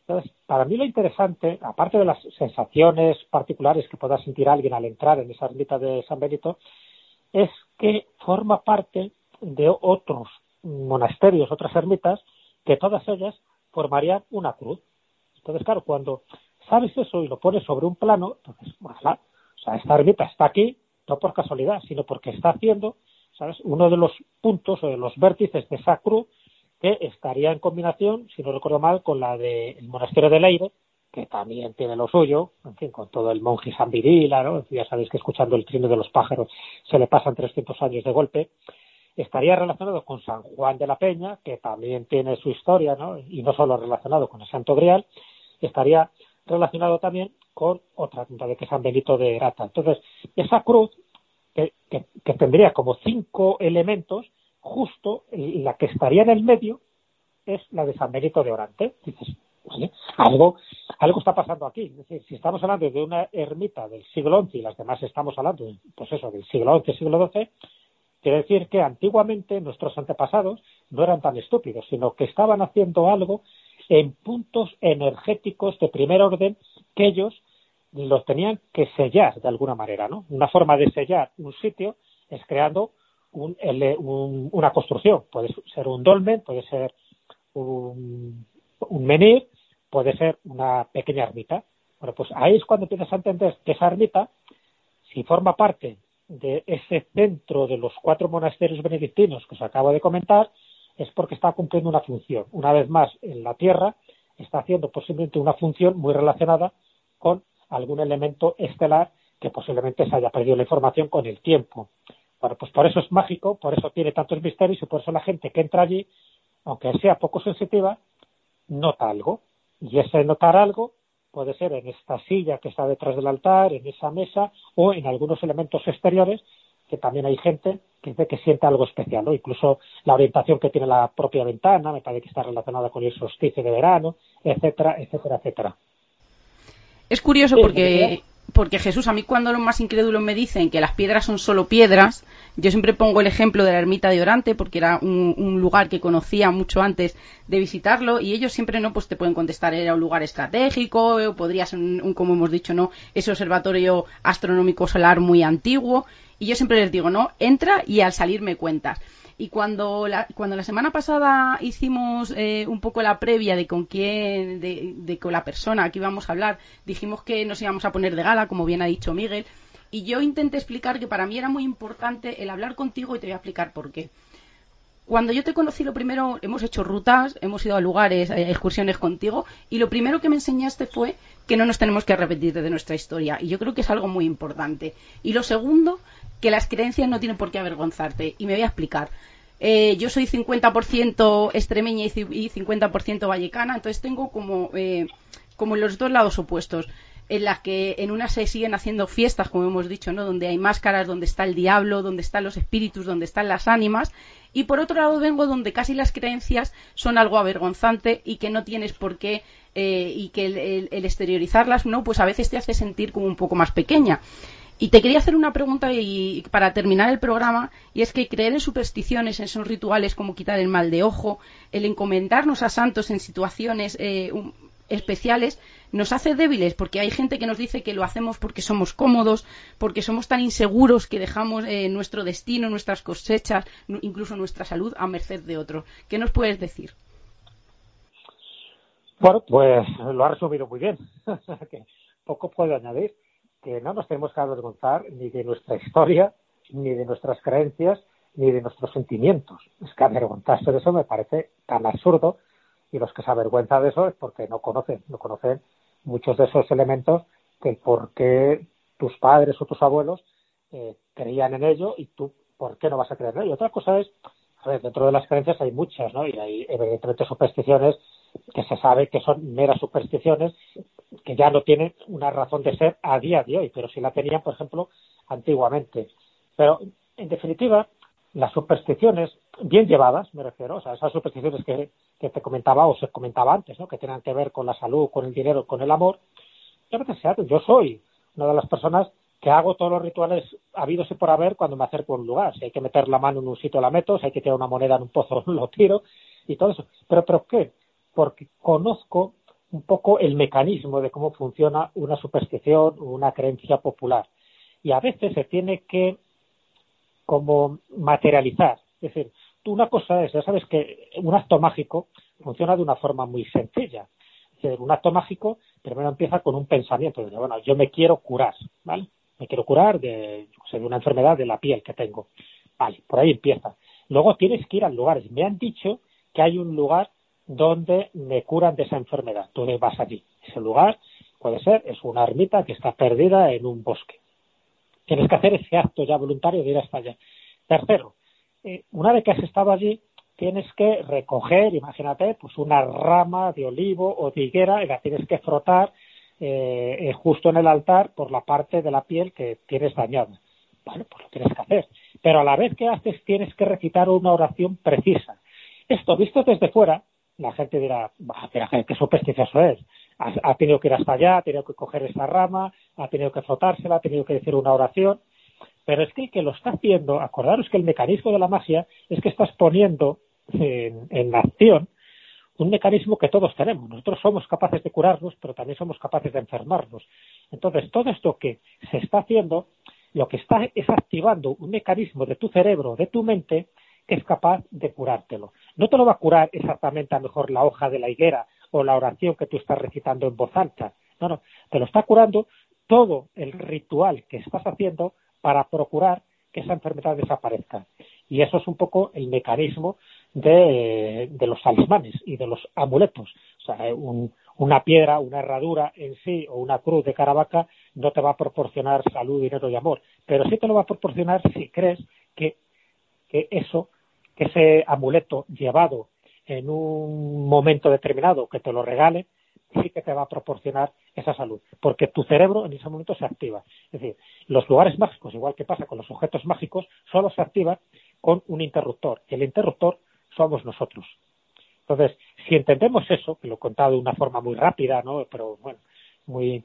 Entonces, para mí lo interesante, aparte de las sensaciones particulares que pueda sentir alguien al entrar en esa ermita de San Benito, es que forma parte de otros monasterios, otras ermitas, que todas ellas formarían una cruz. Entonces, claro, cuando sabes eso y lo pones sobre un plano, entonces, o sea, esta ermita está aquí, no por casualidad, sino porque está haciendo, ¿sabes?, uno de los puntos o de los vértices de esa cruz que estaría en combinación, si no recuerdo mal, con la del monasterio del Aire, que también tiene lo suyo, en fin, con todo el monje San Virila, ¿no? Ya sabéis que escuchando el trino de los pájaros se le pasan 300 años de golpe estaría relacionado con San Juan de la Peña, que también tiene su historia, ¿no? y no solo relacionado con el Santo Grial, estaría relacionado también con otra de que San Benito de Erata. Entonces, esa cruz, que, que, tendría como cinco elementos, justo la que estaría en el medio es la de San Benito de Orante. Dices, algo, algo está pasando aquí. Si estamos hablando de una ermita del siglo XI y las demás estamos hablando, pues eso, del siglo XI, siglo XII, Quiere decir que antiguamente nuestros antepasados no eran tan estúpidos, sino que estaban haciendo algo en puntos energéticos de primer orden que ellos los tenían que sellar de alguna manera, ¿no? Una forma de sellar un sitio es creando una construcción. Puede ser un dolmen, puede ser un, un menir, puede ser una pequeña ermita. Bueno, pues ahí es cuando empiezas a entender que esa ermita, si forma parte de ese centro de los cuatro monasterios benedictinos que os acabo de comentar es porque está cumpliendo una función. Una vez más, en la Tierra está haciendo posiblemente una función muy relacionada con algún elemento estelar que posiblemente se haya perdido la información con el tiempo. Bueno, pues por eso es mágico, por eso tiene tantos misterios y por eso la gente que entra allí, aunque sea poco sensitiva, nota algo. Y ese notar algo puede ser en esta silla que está detrás del altar, en esa mesa o en algunos elementos exteriores que también hay gente que dice que siente algo especial, ¿no? Incluso la orientación que tiene la propia ventana, me parece que está relacionada con el solsticio de verano, etcétera, etcétera, etcétera. Es curioso porque porque Jesús, a mí cuando los más incrédulos me dicen que las piedras son solo piedras, yo siempre pongo el ejemplo de la ermita de Orante, porque era un, lugar que conocía mucho antes de visitarlo, y ellos siempre no, pues te pueden contestar, era un lugar estratégico, o podría ser, un, como hemos dicho, no, ese observatorio astronómico solar muy antiguo, y yo siempre les digo, no, entra y al salir me cuentas. Y cuando la, cuando la semana pasada hicimos eh, un poco la previa de con quién, de, de con la persona que íbamos a hablar, dijimos que nos íbamos a poner de gala, como bien ha dicho Miguel, y yo intenté explicar que para mí era muy importante el hablar contigo y te voy a explicar por qué. Cuando yo te conocí, lo primero, hemos hecho rutas, hemos ido a lugares, a excursiones contigo, y lo primero que me enseñaste fue que no nos tenemos que repetir de nuestra historia. Y yo creo que es algo muy importante. Y lo segundo, que las creencias no tienen por qué avergonzarte. Y me voy a explicar. Eh, yo soy 50% extremeña y 50% vallecana, entonces tengo como, eh, como los dos lados opuestos en las que en una se siguen haciendo fiestas, como hemos dicho, ¿no? Donde hay máscaras, donde está el diablo, donde están los espíritus, donde están las ánimas. Y por otro lado vengo donde casi las creencias son algo avergonzante y que no tienes por qué eh, y que el, el, exteriorizarlas, ¿no? Pues a veces te hace sentir como un poco más pequeña. Y te quería hacer una pregunta y, para terminar el programa, y es que creer en supersticiones, en esos rituales como quitar el mal de ojo, el encomendarnos a santos en situaciones eh, especiales, nos hace débiles, porque hay gente que nos dice que lo hacemos porque somos cómodos, porque somos tan inseguros que dejamos eh, nuestro destino, nuestras cosechas, incluso nuestra salud a merced de otros. ¿Qué nos puedes decir? Bueno, pues lo ha resumido muy bien. poco puedo añadir que no nos tenemos que avergonzar ni de nuestra historia, ni de nuestras creencias, ni de nuestros sentimientos. Es que avergonzarse de eso me parece tan absurdo y los que se avergüenzan de eso es porque no conocen, no conocen muchos de esos elementos que por qué tus padres o tus abuelos eh, creían en ello y tú por qué no vas a creer en ello. Otra cosa es a ver, dentro de las creencias hay muchas, ¿no? Y hay evidentemente supersticiones que se sabe que son meras supersticiones que ya no tienen una razón de ser a día de hoy, pero sí la tenían, por ejemplo, antiguamente. Pero, en definitiva, las supersticiones bien llevadas, me refiero, o sea, esas supersticiones que, que te comentaba o se comentaba antes, ¿no? que tienen que ver con la salud, con el dinero, con el amor, yo soy una de las personas que hago todos los rituales habidos y por haber cuando me acerco a un lugar. Si hay que meter la mano en un sitio la meto, si hay que tirar una moneda en un pozo lo tiro y todo eso. Pero, ¿pero qué? Porque conozco un poco el mecanismo de cómo funciona una superstición o una creencia popular. Y a veces se tiene que como materializar. Es decir, una cosa es, ya sabes que un acto mágico funciona de una forma muy sencilla. Un acto mágico primero empieza con un pensamiento de, bueno, yo me quiero curar, ¿vale? Me quiero curar de, de una enfermedad de la piel que tengo. Vale, por ahí empieza. Luego tienes que ir al lugar. Me han dicho que hay un lugar donde me curan de esa enfermedad. Tú vas allí. Ese lugar puede ser, es una ermita que está perdida en un bosque. Tienes que hacer ese acto ya voluntario de ir hasta allá. Tercero, eh, una vez que has estado allí, tienes que recoger, imagínate, pues una rama de olivo o de higuera y la tienes que frotar eh, eh, justo en el altar por la parte de la piel que tienes dañada. Bueno, pues lo tienes que hacer. Pero a la vez que haces, tienes que recitar una oración precisa. Esto, visto desde fuera, la gente dirá, pero qué supersticioso es. Ha, ha, tenido que ir hasta allá, ha tenido que coger esa rama, ha tenido que frotársela, ha tenido que decir una oración. Pero es que el que lo está haciendo, acordaros que el mecanismo de la magia es que estás poniendo en, en acción un mecanismo que todos tenemos. Nosotros somos capaces de curarnos, pero también somos capaces de enfermarnos. Entonces, todo esto que se está haciendo, lo que está es activando un mecanismo de tu cerebro, de tu mente, es capaz de curártelo. No te lo va a curar exactamente a lo mejor la hoja de la higuera o la oración que tú estás recitando en voz alta. No, no, te lo está curando todo el ritual que estás haciendo para procurar que esa enfermedad desaparezca. Y eso es un poco el mecanismo de, los talismanes y de los amuletos. O sea, una piedra, una herradura en sí o una cruz de caravaca no te va a proporcionar salud, dinero y amor, pero sí te lo va a proporcionar si crees que, que eso, que ese amuleto llevado en un momento determinado que te lo regale, sí que te va a proporcionar esa salud, porque tu cerebro en ese momento se activa. Es decir, los lugares mágicos, igual que pasa con los objetos mágicos, solo se activan con un interruptor. El interruptor somos nosotros. Entonces, si entendemos eso, que lo he contado de una forma muy rápida, ¿no? Pero bueno, muy,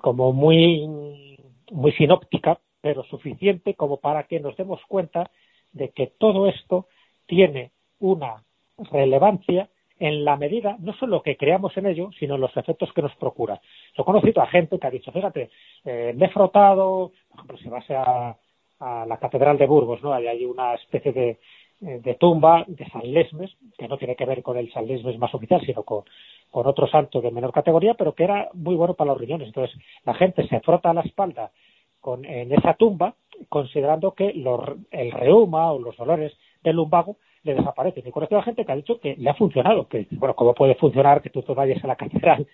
como muy, muy sinóptica, pero suficiente como para que nos demos cuenta de que todo esto tiene una relevancia en la medida, no solo que creamos en ello, sino en los efectos que nos procura. Yo he conocido a gente que ha dicho, fíjate, eh, me he frotado, por ejemplo, si vas a, a la Catedral de Burgos, ¿no? hay una especie de, eh, de tumba de San Lesmes, que no tiene que ver con el San Lesmes más oficial, sino con, otro santo de menor categoría, pero que era muy bueno para los riñones. Entonces, la gente se frota la espalda con, en esa tumba, considerando que el reuma o los dolores del lumbago le desaparecen. Y conozco a gente que ha dicho que le ha funcionado, que, bueno, ¿cómo puede funcionar que tú te vayas a la catedral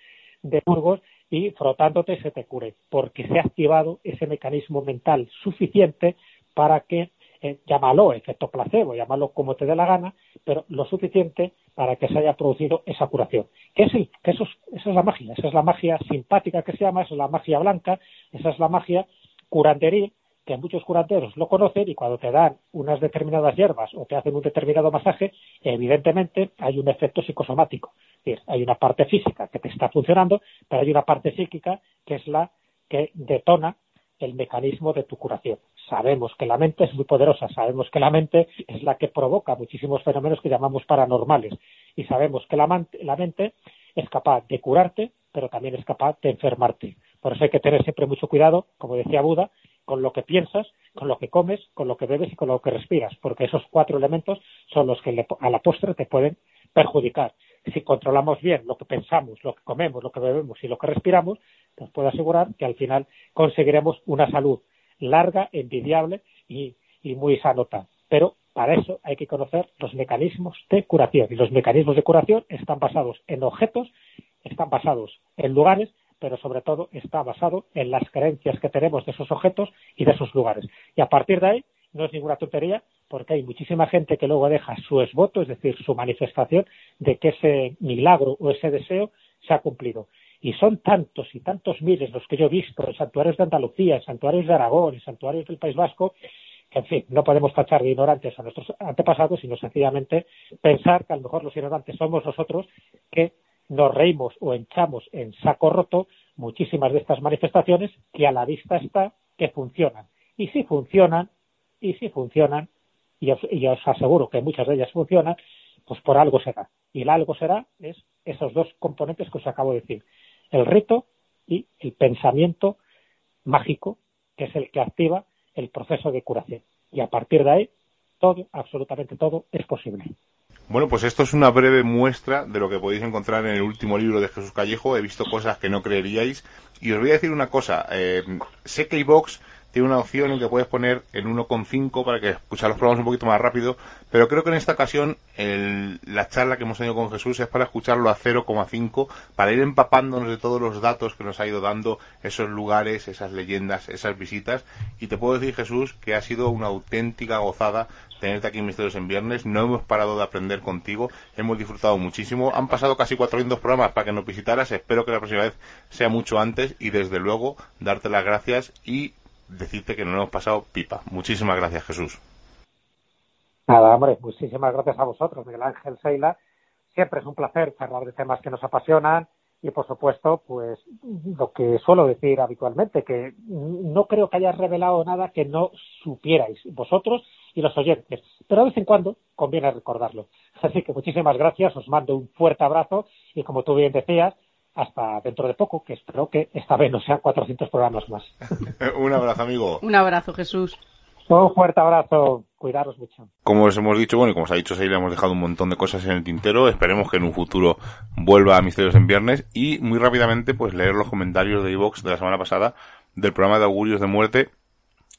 de Burgos y frotándote se te cure? Porque se ha activado ese mecanismo mental suficiente para que eh, llámalo efecto placebo, llámalo como te dé la gana, pero lo suficiente para que se haya producido esa curación. Que, es que eso esa es la magia, esa es la magia simpática que se llama, esa es la magia blanca, esa es la magia curanderil, que muchos curanderos lo conocen y cuando te dan unas determinadas hierbas o te hacen un determinado masaje, evidentemente hay un efecto psicosomático. Es decir, hay una parte física que te está funcionando, pero hay una parte psíquica que es la que detona el mecanismo de tu curación. Sabemos que la mente es muy poderosa, sabemos que la mente es la que provoca muchísimos fenómenos que llamamos paranormales y sabemos que la, mente es capaz de curarte, pero también es capaz de enfermarte. Por eso hay que tener siempre mucho cuidado, como decía Buda, con lo que piensas, con lo que comes, con lo que bebes y con lo que respiras, porque esos cuatro elementos son los que a la postre te pueden perjudicar. Si controlamos bien lo que pensamos, lo que comemos, lo que bebemos y lo que respiramos, os puedo asegurar que al final conseguiremos una salud larga, envidiable y, muy sanota. Pero para eso hay que conocer los mecanismos de curación. Y los mecanismos de curación están basados en objetos, están basados en lugares, pero sobre todo está basado en las creencias que tenemos de esos objetos y de esos lugares. Y a partir de ahí no es ninguna tontería, porque hay muchísima gente que luego deja su esvoto, es decir, su manifestación de que ese milagro o ese deseo se ha cumplido. Y son tantos y tantos miles los que yo he visto en santuarios de Andalucía, en santuarios de Aragón, en santuarios del País Vasco, que en fin, no podemos tachar de ignorantes a nuestros antepasados, sino sencillamente pensar que a lo mejor los ignorantes somos nosotros que nos reímos o hinchamos en saco roto muchísimas de estas manifestaciones que a la vista está que funcionan. Y si funcionan, y si funcionan, y os, aseguro que muchas de ellas funcionan, pues por algo será. Y el algo será es esos dos componentes que os acabo de decir. El rito y el pensamiento mágico, que es el que activa el proceso de curación. Y a partir de ahí, todo, absolutamente todo, es posible. Bueno, pues esto es una breve muestra de lo que podéis encontrar en el último libro de Jesús Callejo. He visto cosas que no creeríais. Y os voy a decir una cosa. Eh, sé que iVox tiene una opción en que puedes poner en 1,5 para que escuchar los programas un poquito más rápido, pero creo que en esta ocasión la charla que hemos tenido con Jesús es para escucharlo a 0,5, para ir empapándonos de todos los datos que nos ha ido dando esos lugares, esas leyendas, esas visitas, y te puedo decir Jesús que ha sido una auténtica gozada tenerte aquí en Misterios en Viernes, no hemos parado de aprender contigo, hemos disfrutado muchísimo, han pasado casi 400 programas para que nos visitaras, espero que la próxima vez sea mucho antes y desde luego darte las gracias y decirte que no nos hemos pasado pipa. Muchísimas gracias, Jesús. Nada, hombre, muchísimas gracias a vosotros, Miguel Ángel Seila. Siempre es un placer charlar de temas que nos apasionan y, por supuesto, pues lo que suelo decir habitualmente, que no creo que hayas revelado nada que no supierais vosotros y los oyentes, pero de vez en cuando conviene recordarlo. Así que muchísimas gracias, os mando un fuerte abrazo y, como tú bien decías, hasta dentro de poco, que espero que esta vez no sean 400 programas más. Un abrazo, amigo. Un abrazo, Jesús. Un fuerte abrazo. Cuidaros mucho. Como os hemos dicho, bueno, y como os ha dicho Seila, hemos dejado un montón de cosas en el tintero. Esperemos que en un futuro vuelva a Misterios en Viernes. Y muy rápidamente, pues leer los comentarios de iVox de la semana pasada del programa de Augurios de Muerte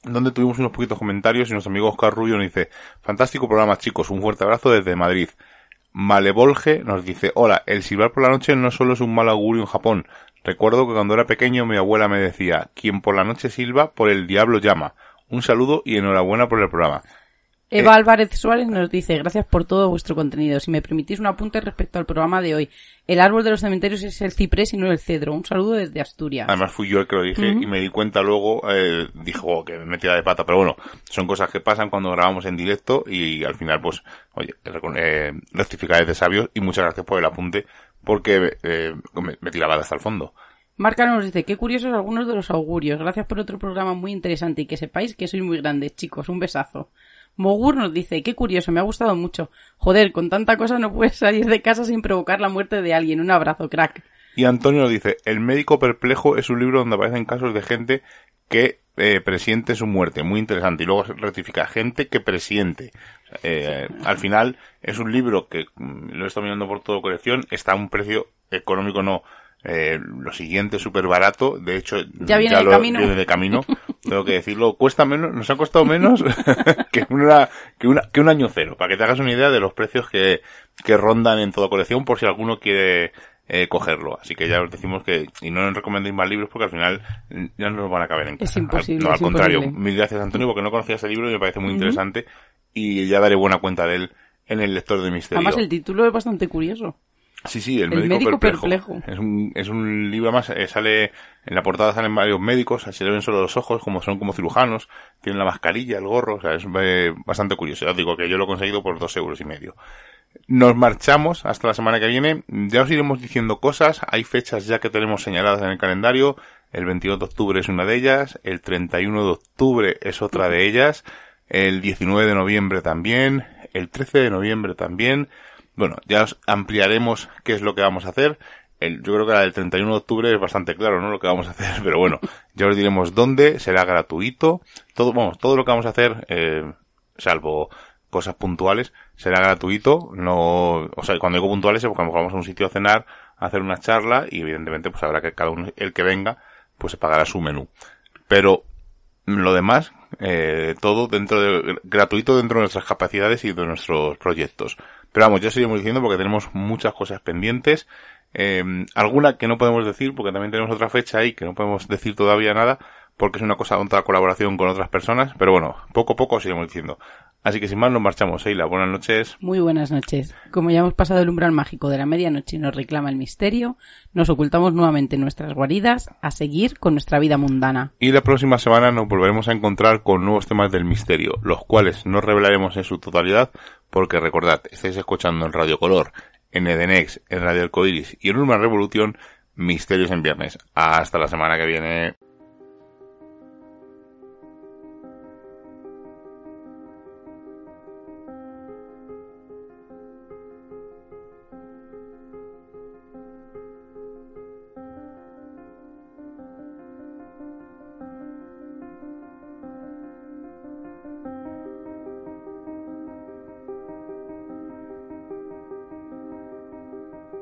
donde tuvimos unos poquitos comentarios y nuestro amigo Oscar Rubio nos dice, fantástico programa chicos, un fuerte abrazo desde Madrid. Malevolge nos dice, hola, el silbar por la noche no solo es un mal augurio en Japón. Recuerdo que cuando era pequeño mi abuela me decía, quien por la noche silba, por el diablo llama. Un saludo y enhorabuena por el programa. Eva Álvarez Suárez nos dice, gracias por todo vuestro contenido. Si me permitís un apunte respecto al programa de hoy. El árbol de los cementerios es el ciprés y no el cedro. Un saludo desde Asturias. Además fui yo el que lo dije y me di cuenta luego, eh, dijo oh, que me metía de pata. Pero bueno, son cosas que pasan cuando grabamos en directo y al final pues, oye, eh, rectificar de sabios y muchas gracias por el apunte porque eh, me, tiraba hasta el fondo. Marca nos dice, qué curiosos algunos de los augurios. Gracias por otro programa muy interesante y que sepáis que sois muy grandes, chicos. Un besazo. Mogur nos dice, qué curioso, me ha gustado mucho. Joder, con tanta cosa no puedes salir de casa sin provocar la muerte de alguien. Un abrazo, crack. Y Antonio nos dice, El médico perplejo es un libro donde aparecen casos de gente que eh, presiente su muerte. Muy interesante. Y luego rectifica, gente que presiente. Eh, al final es un libro que mm, lo he estado mirando por todo colección, está a un precio económico no eh, lo siguiente súper barato, de hecho ya viene, de, camino. viene de camino, tengo que decirlo, cuesta menos, nos ha costado menos que, una, que, una, que un año cero, para que te hagas una idea de los precios que, que rondan en toda colección por si alguno quiere eh, cogerlo. Así que ya os decimos que, y no nos recomendéis más libros porque al final ya no nos van a caber en casa. Es imposible. No, al contrario, mil gracias Antonio porque no conocía ese libro y me parece muy interesante y ya daré buena cuenta de él en el lector de misterio. Además el título es bastante curioso. Sí, sí, el, médico, perplejo. Es, un, es un libro más, eh, sale, en la portada salen varios médicos, se le ven solo los ojos, como son como cirujanos, tienen la mascarilla, el gorro, o sea, es eh, bastante curioso. Ya os digo que yo lo he conseguido por dos euros y medio. Nos marchamos hasta la semana que viene, ya os iremos diciendo cosas, hay fechas ya que tenemos señaladas en el calendario, el 22 de octubre es una de ellas, el 31 de octubre es otra de ellas, el 19 de noviembre también, el 13 de noviembre también, bueno, ya os ampliaremos qué es lo que vamos a hacer. El, yo creo que la del 31 de octubre es bastante claro, ¿no? Lo que vamos a hacer, pero bueno, ya os diremos dónde, será gratuito. Todo, vamos, todo lo que vamos a hacer, eh, salvo cosas puntuales, será gratuito. No, o sea, cuando digo puntuales es porque vamos a un sitio a cenar, a hacer una charla y evidentemente pues habrá que cada uno, el que venga, pues se pagará su menú. Pero lo demás, eh, todo dentro de, gratuito dentro de nuestras capacidades y de nuestros proyectos. Pero vamos, ya seguimos diciendo porque tenemos muchas cosas pendientes. Eh, alguna que no podemos decir porque también tenemos otra fecha ahí que no podemos decir todavía nada porque es una cosa, otra colaboración con otras personas, pero bueno, poco a poco os iremos diciendo. Así que sin más nos marchamos. Eila, buenas noches. Muy buenas noches. Como ya hemos pasado el umbral mágico de la medianoche y nos reclama el misterio, nos ocultamos nuevamente en nuestras guaridas a seguir con nuestra vida mundana. Y la próxima semana nos volveremos a encontrar con nuevos temas del misterio, los cuales no revelaremos en su totalidad, porque recordad, estáis escuchando en Radio Color, en Edenex, en Radio Arcoiris y en Urban Revolución, Misterios en Viernes. Hasta la semana que viene.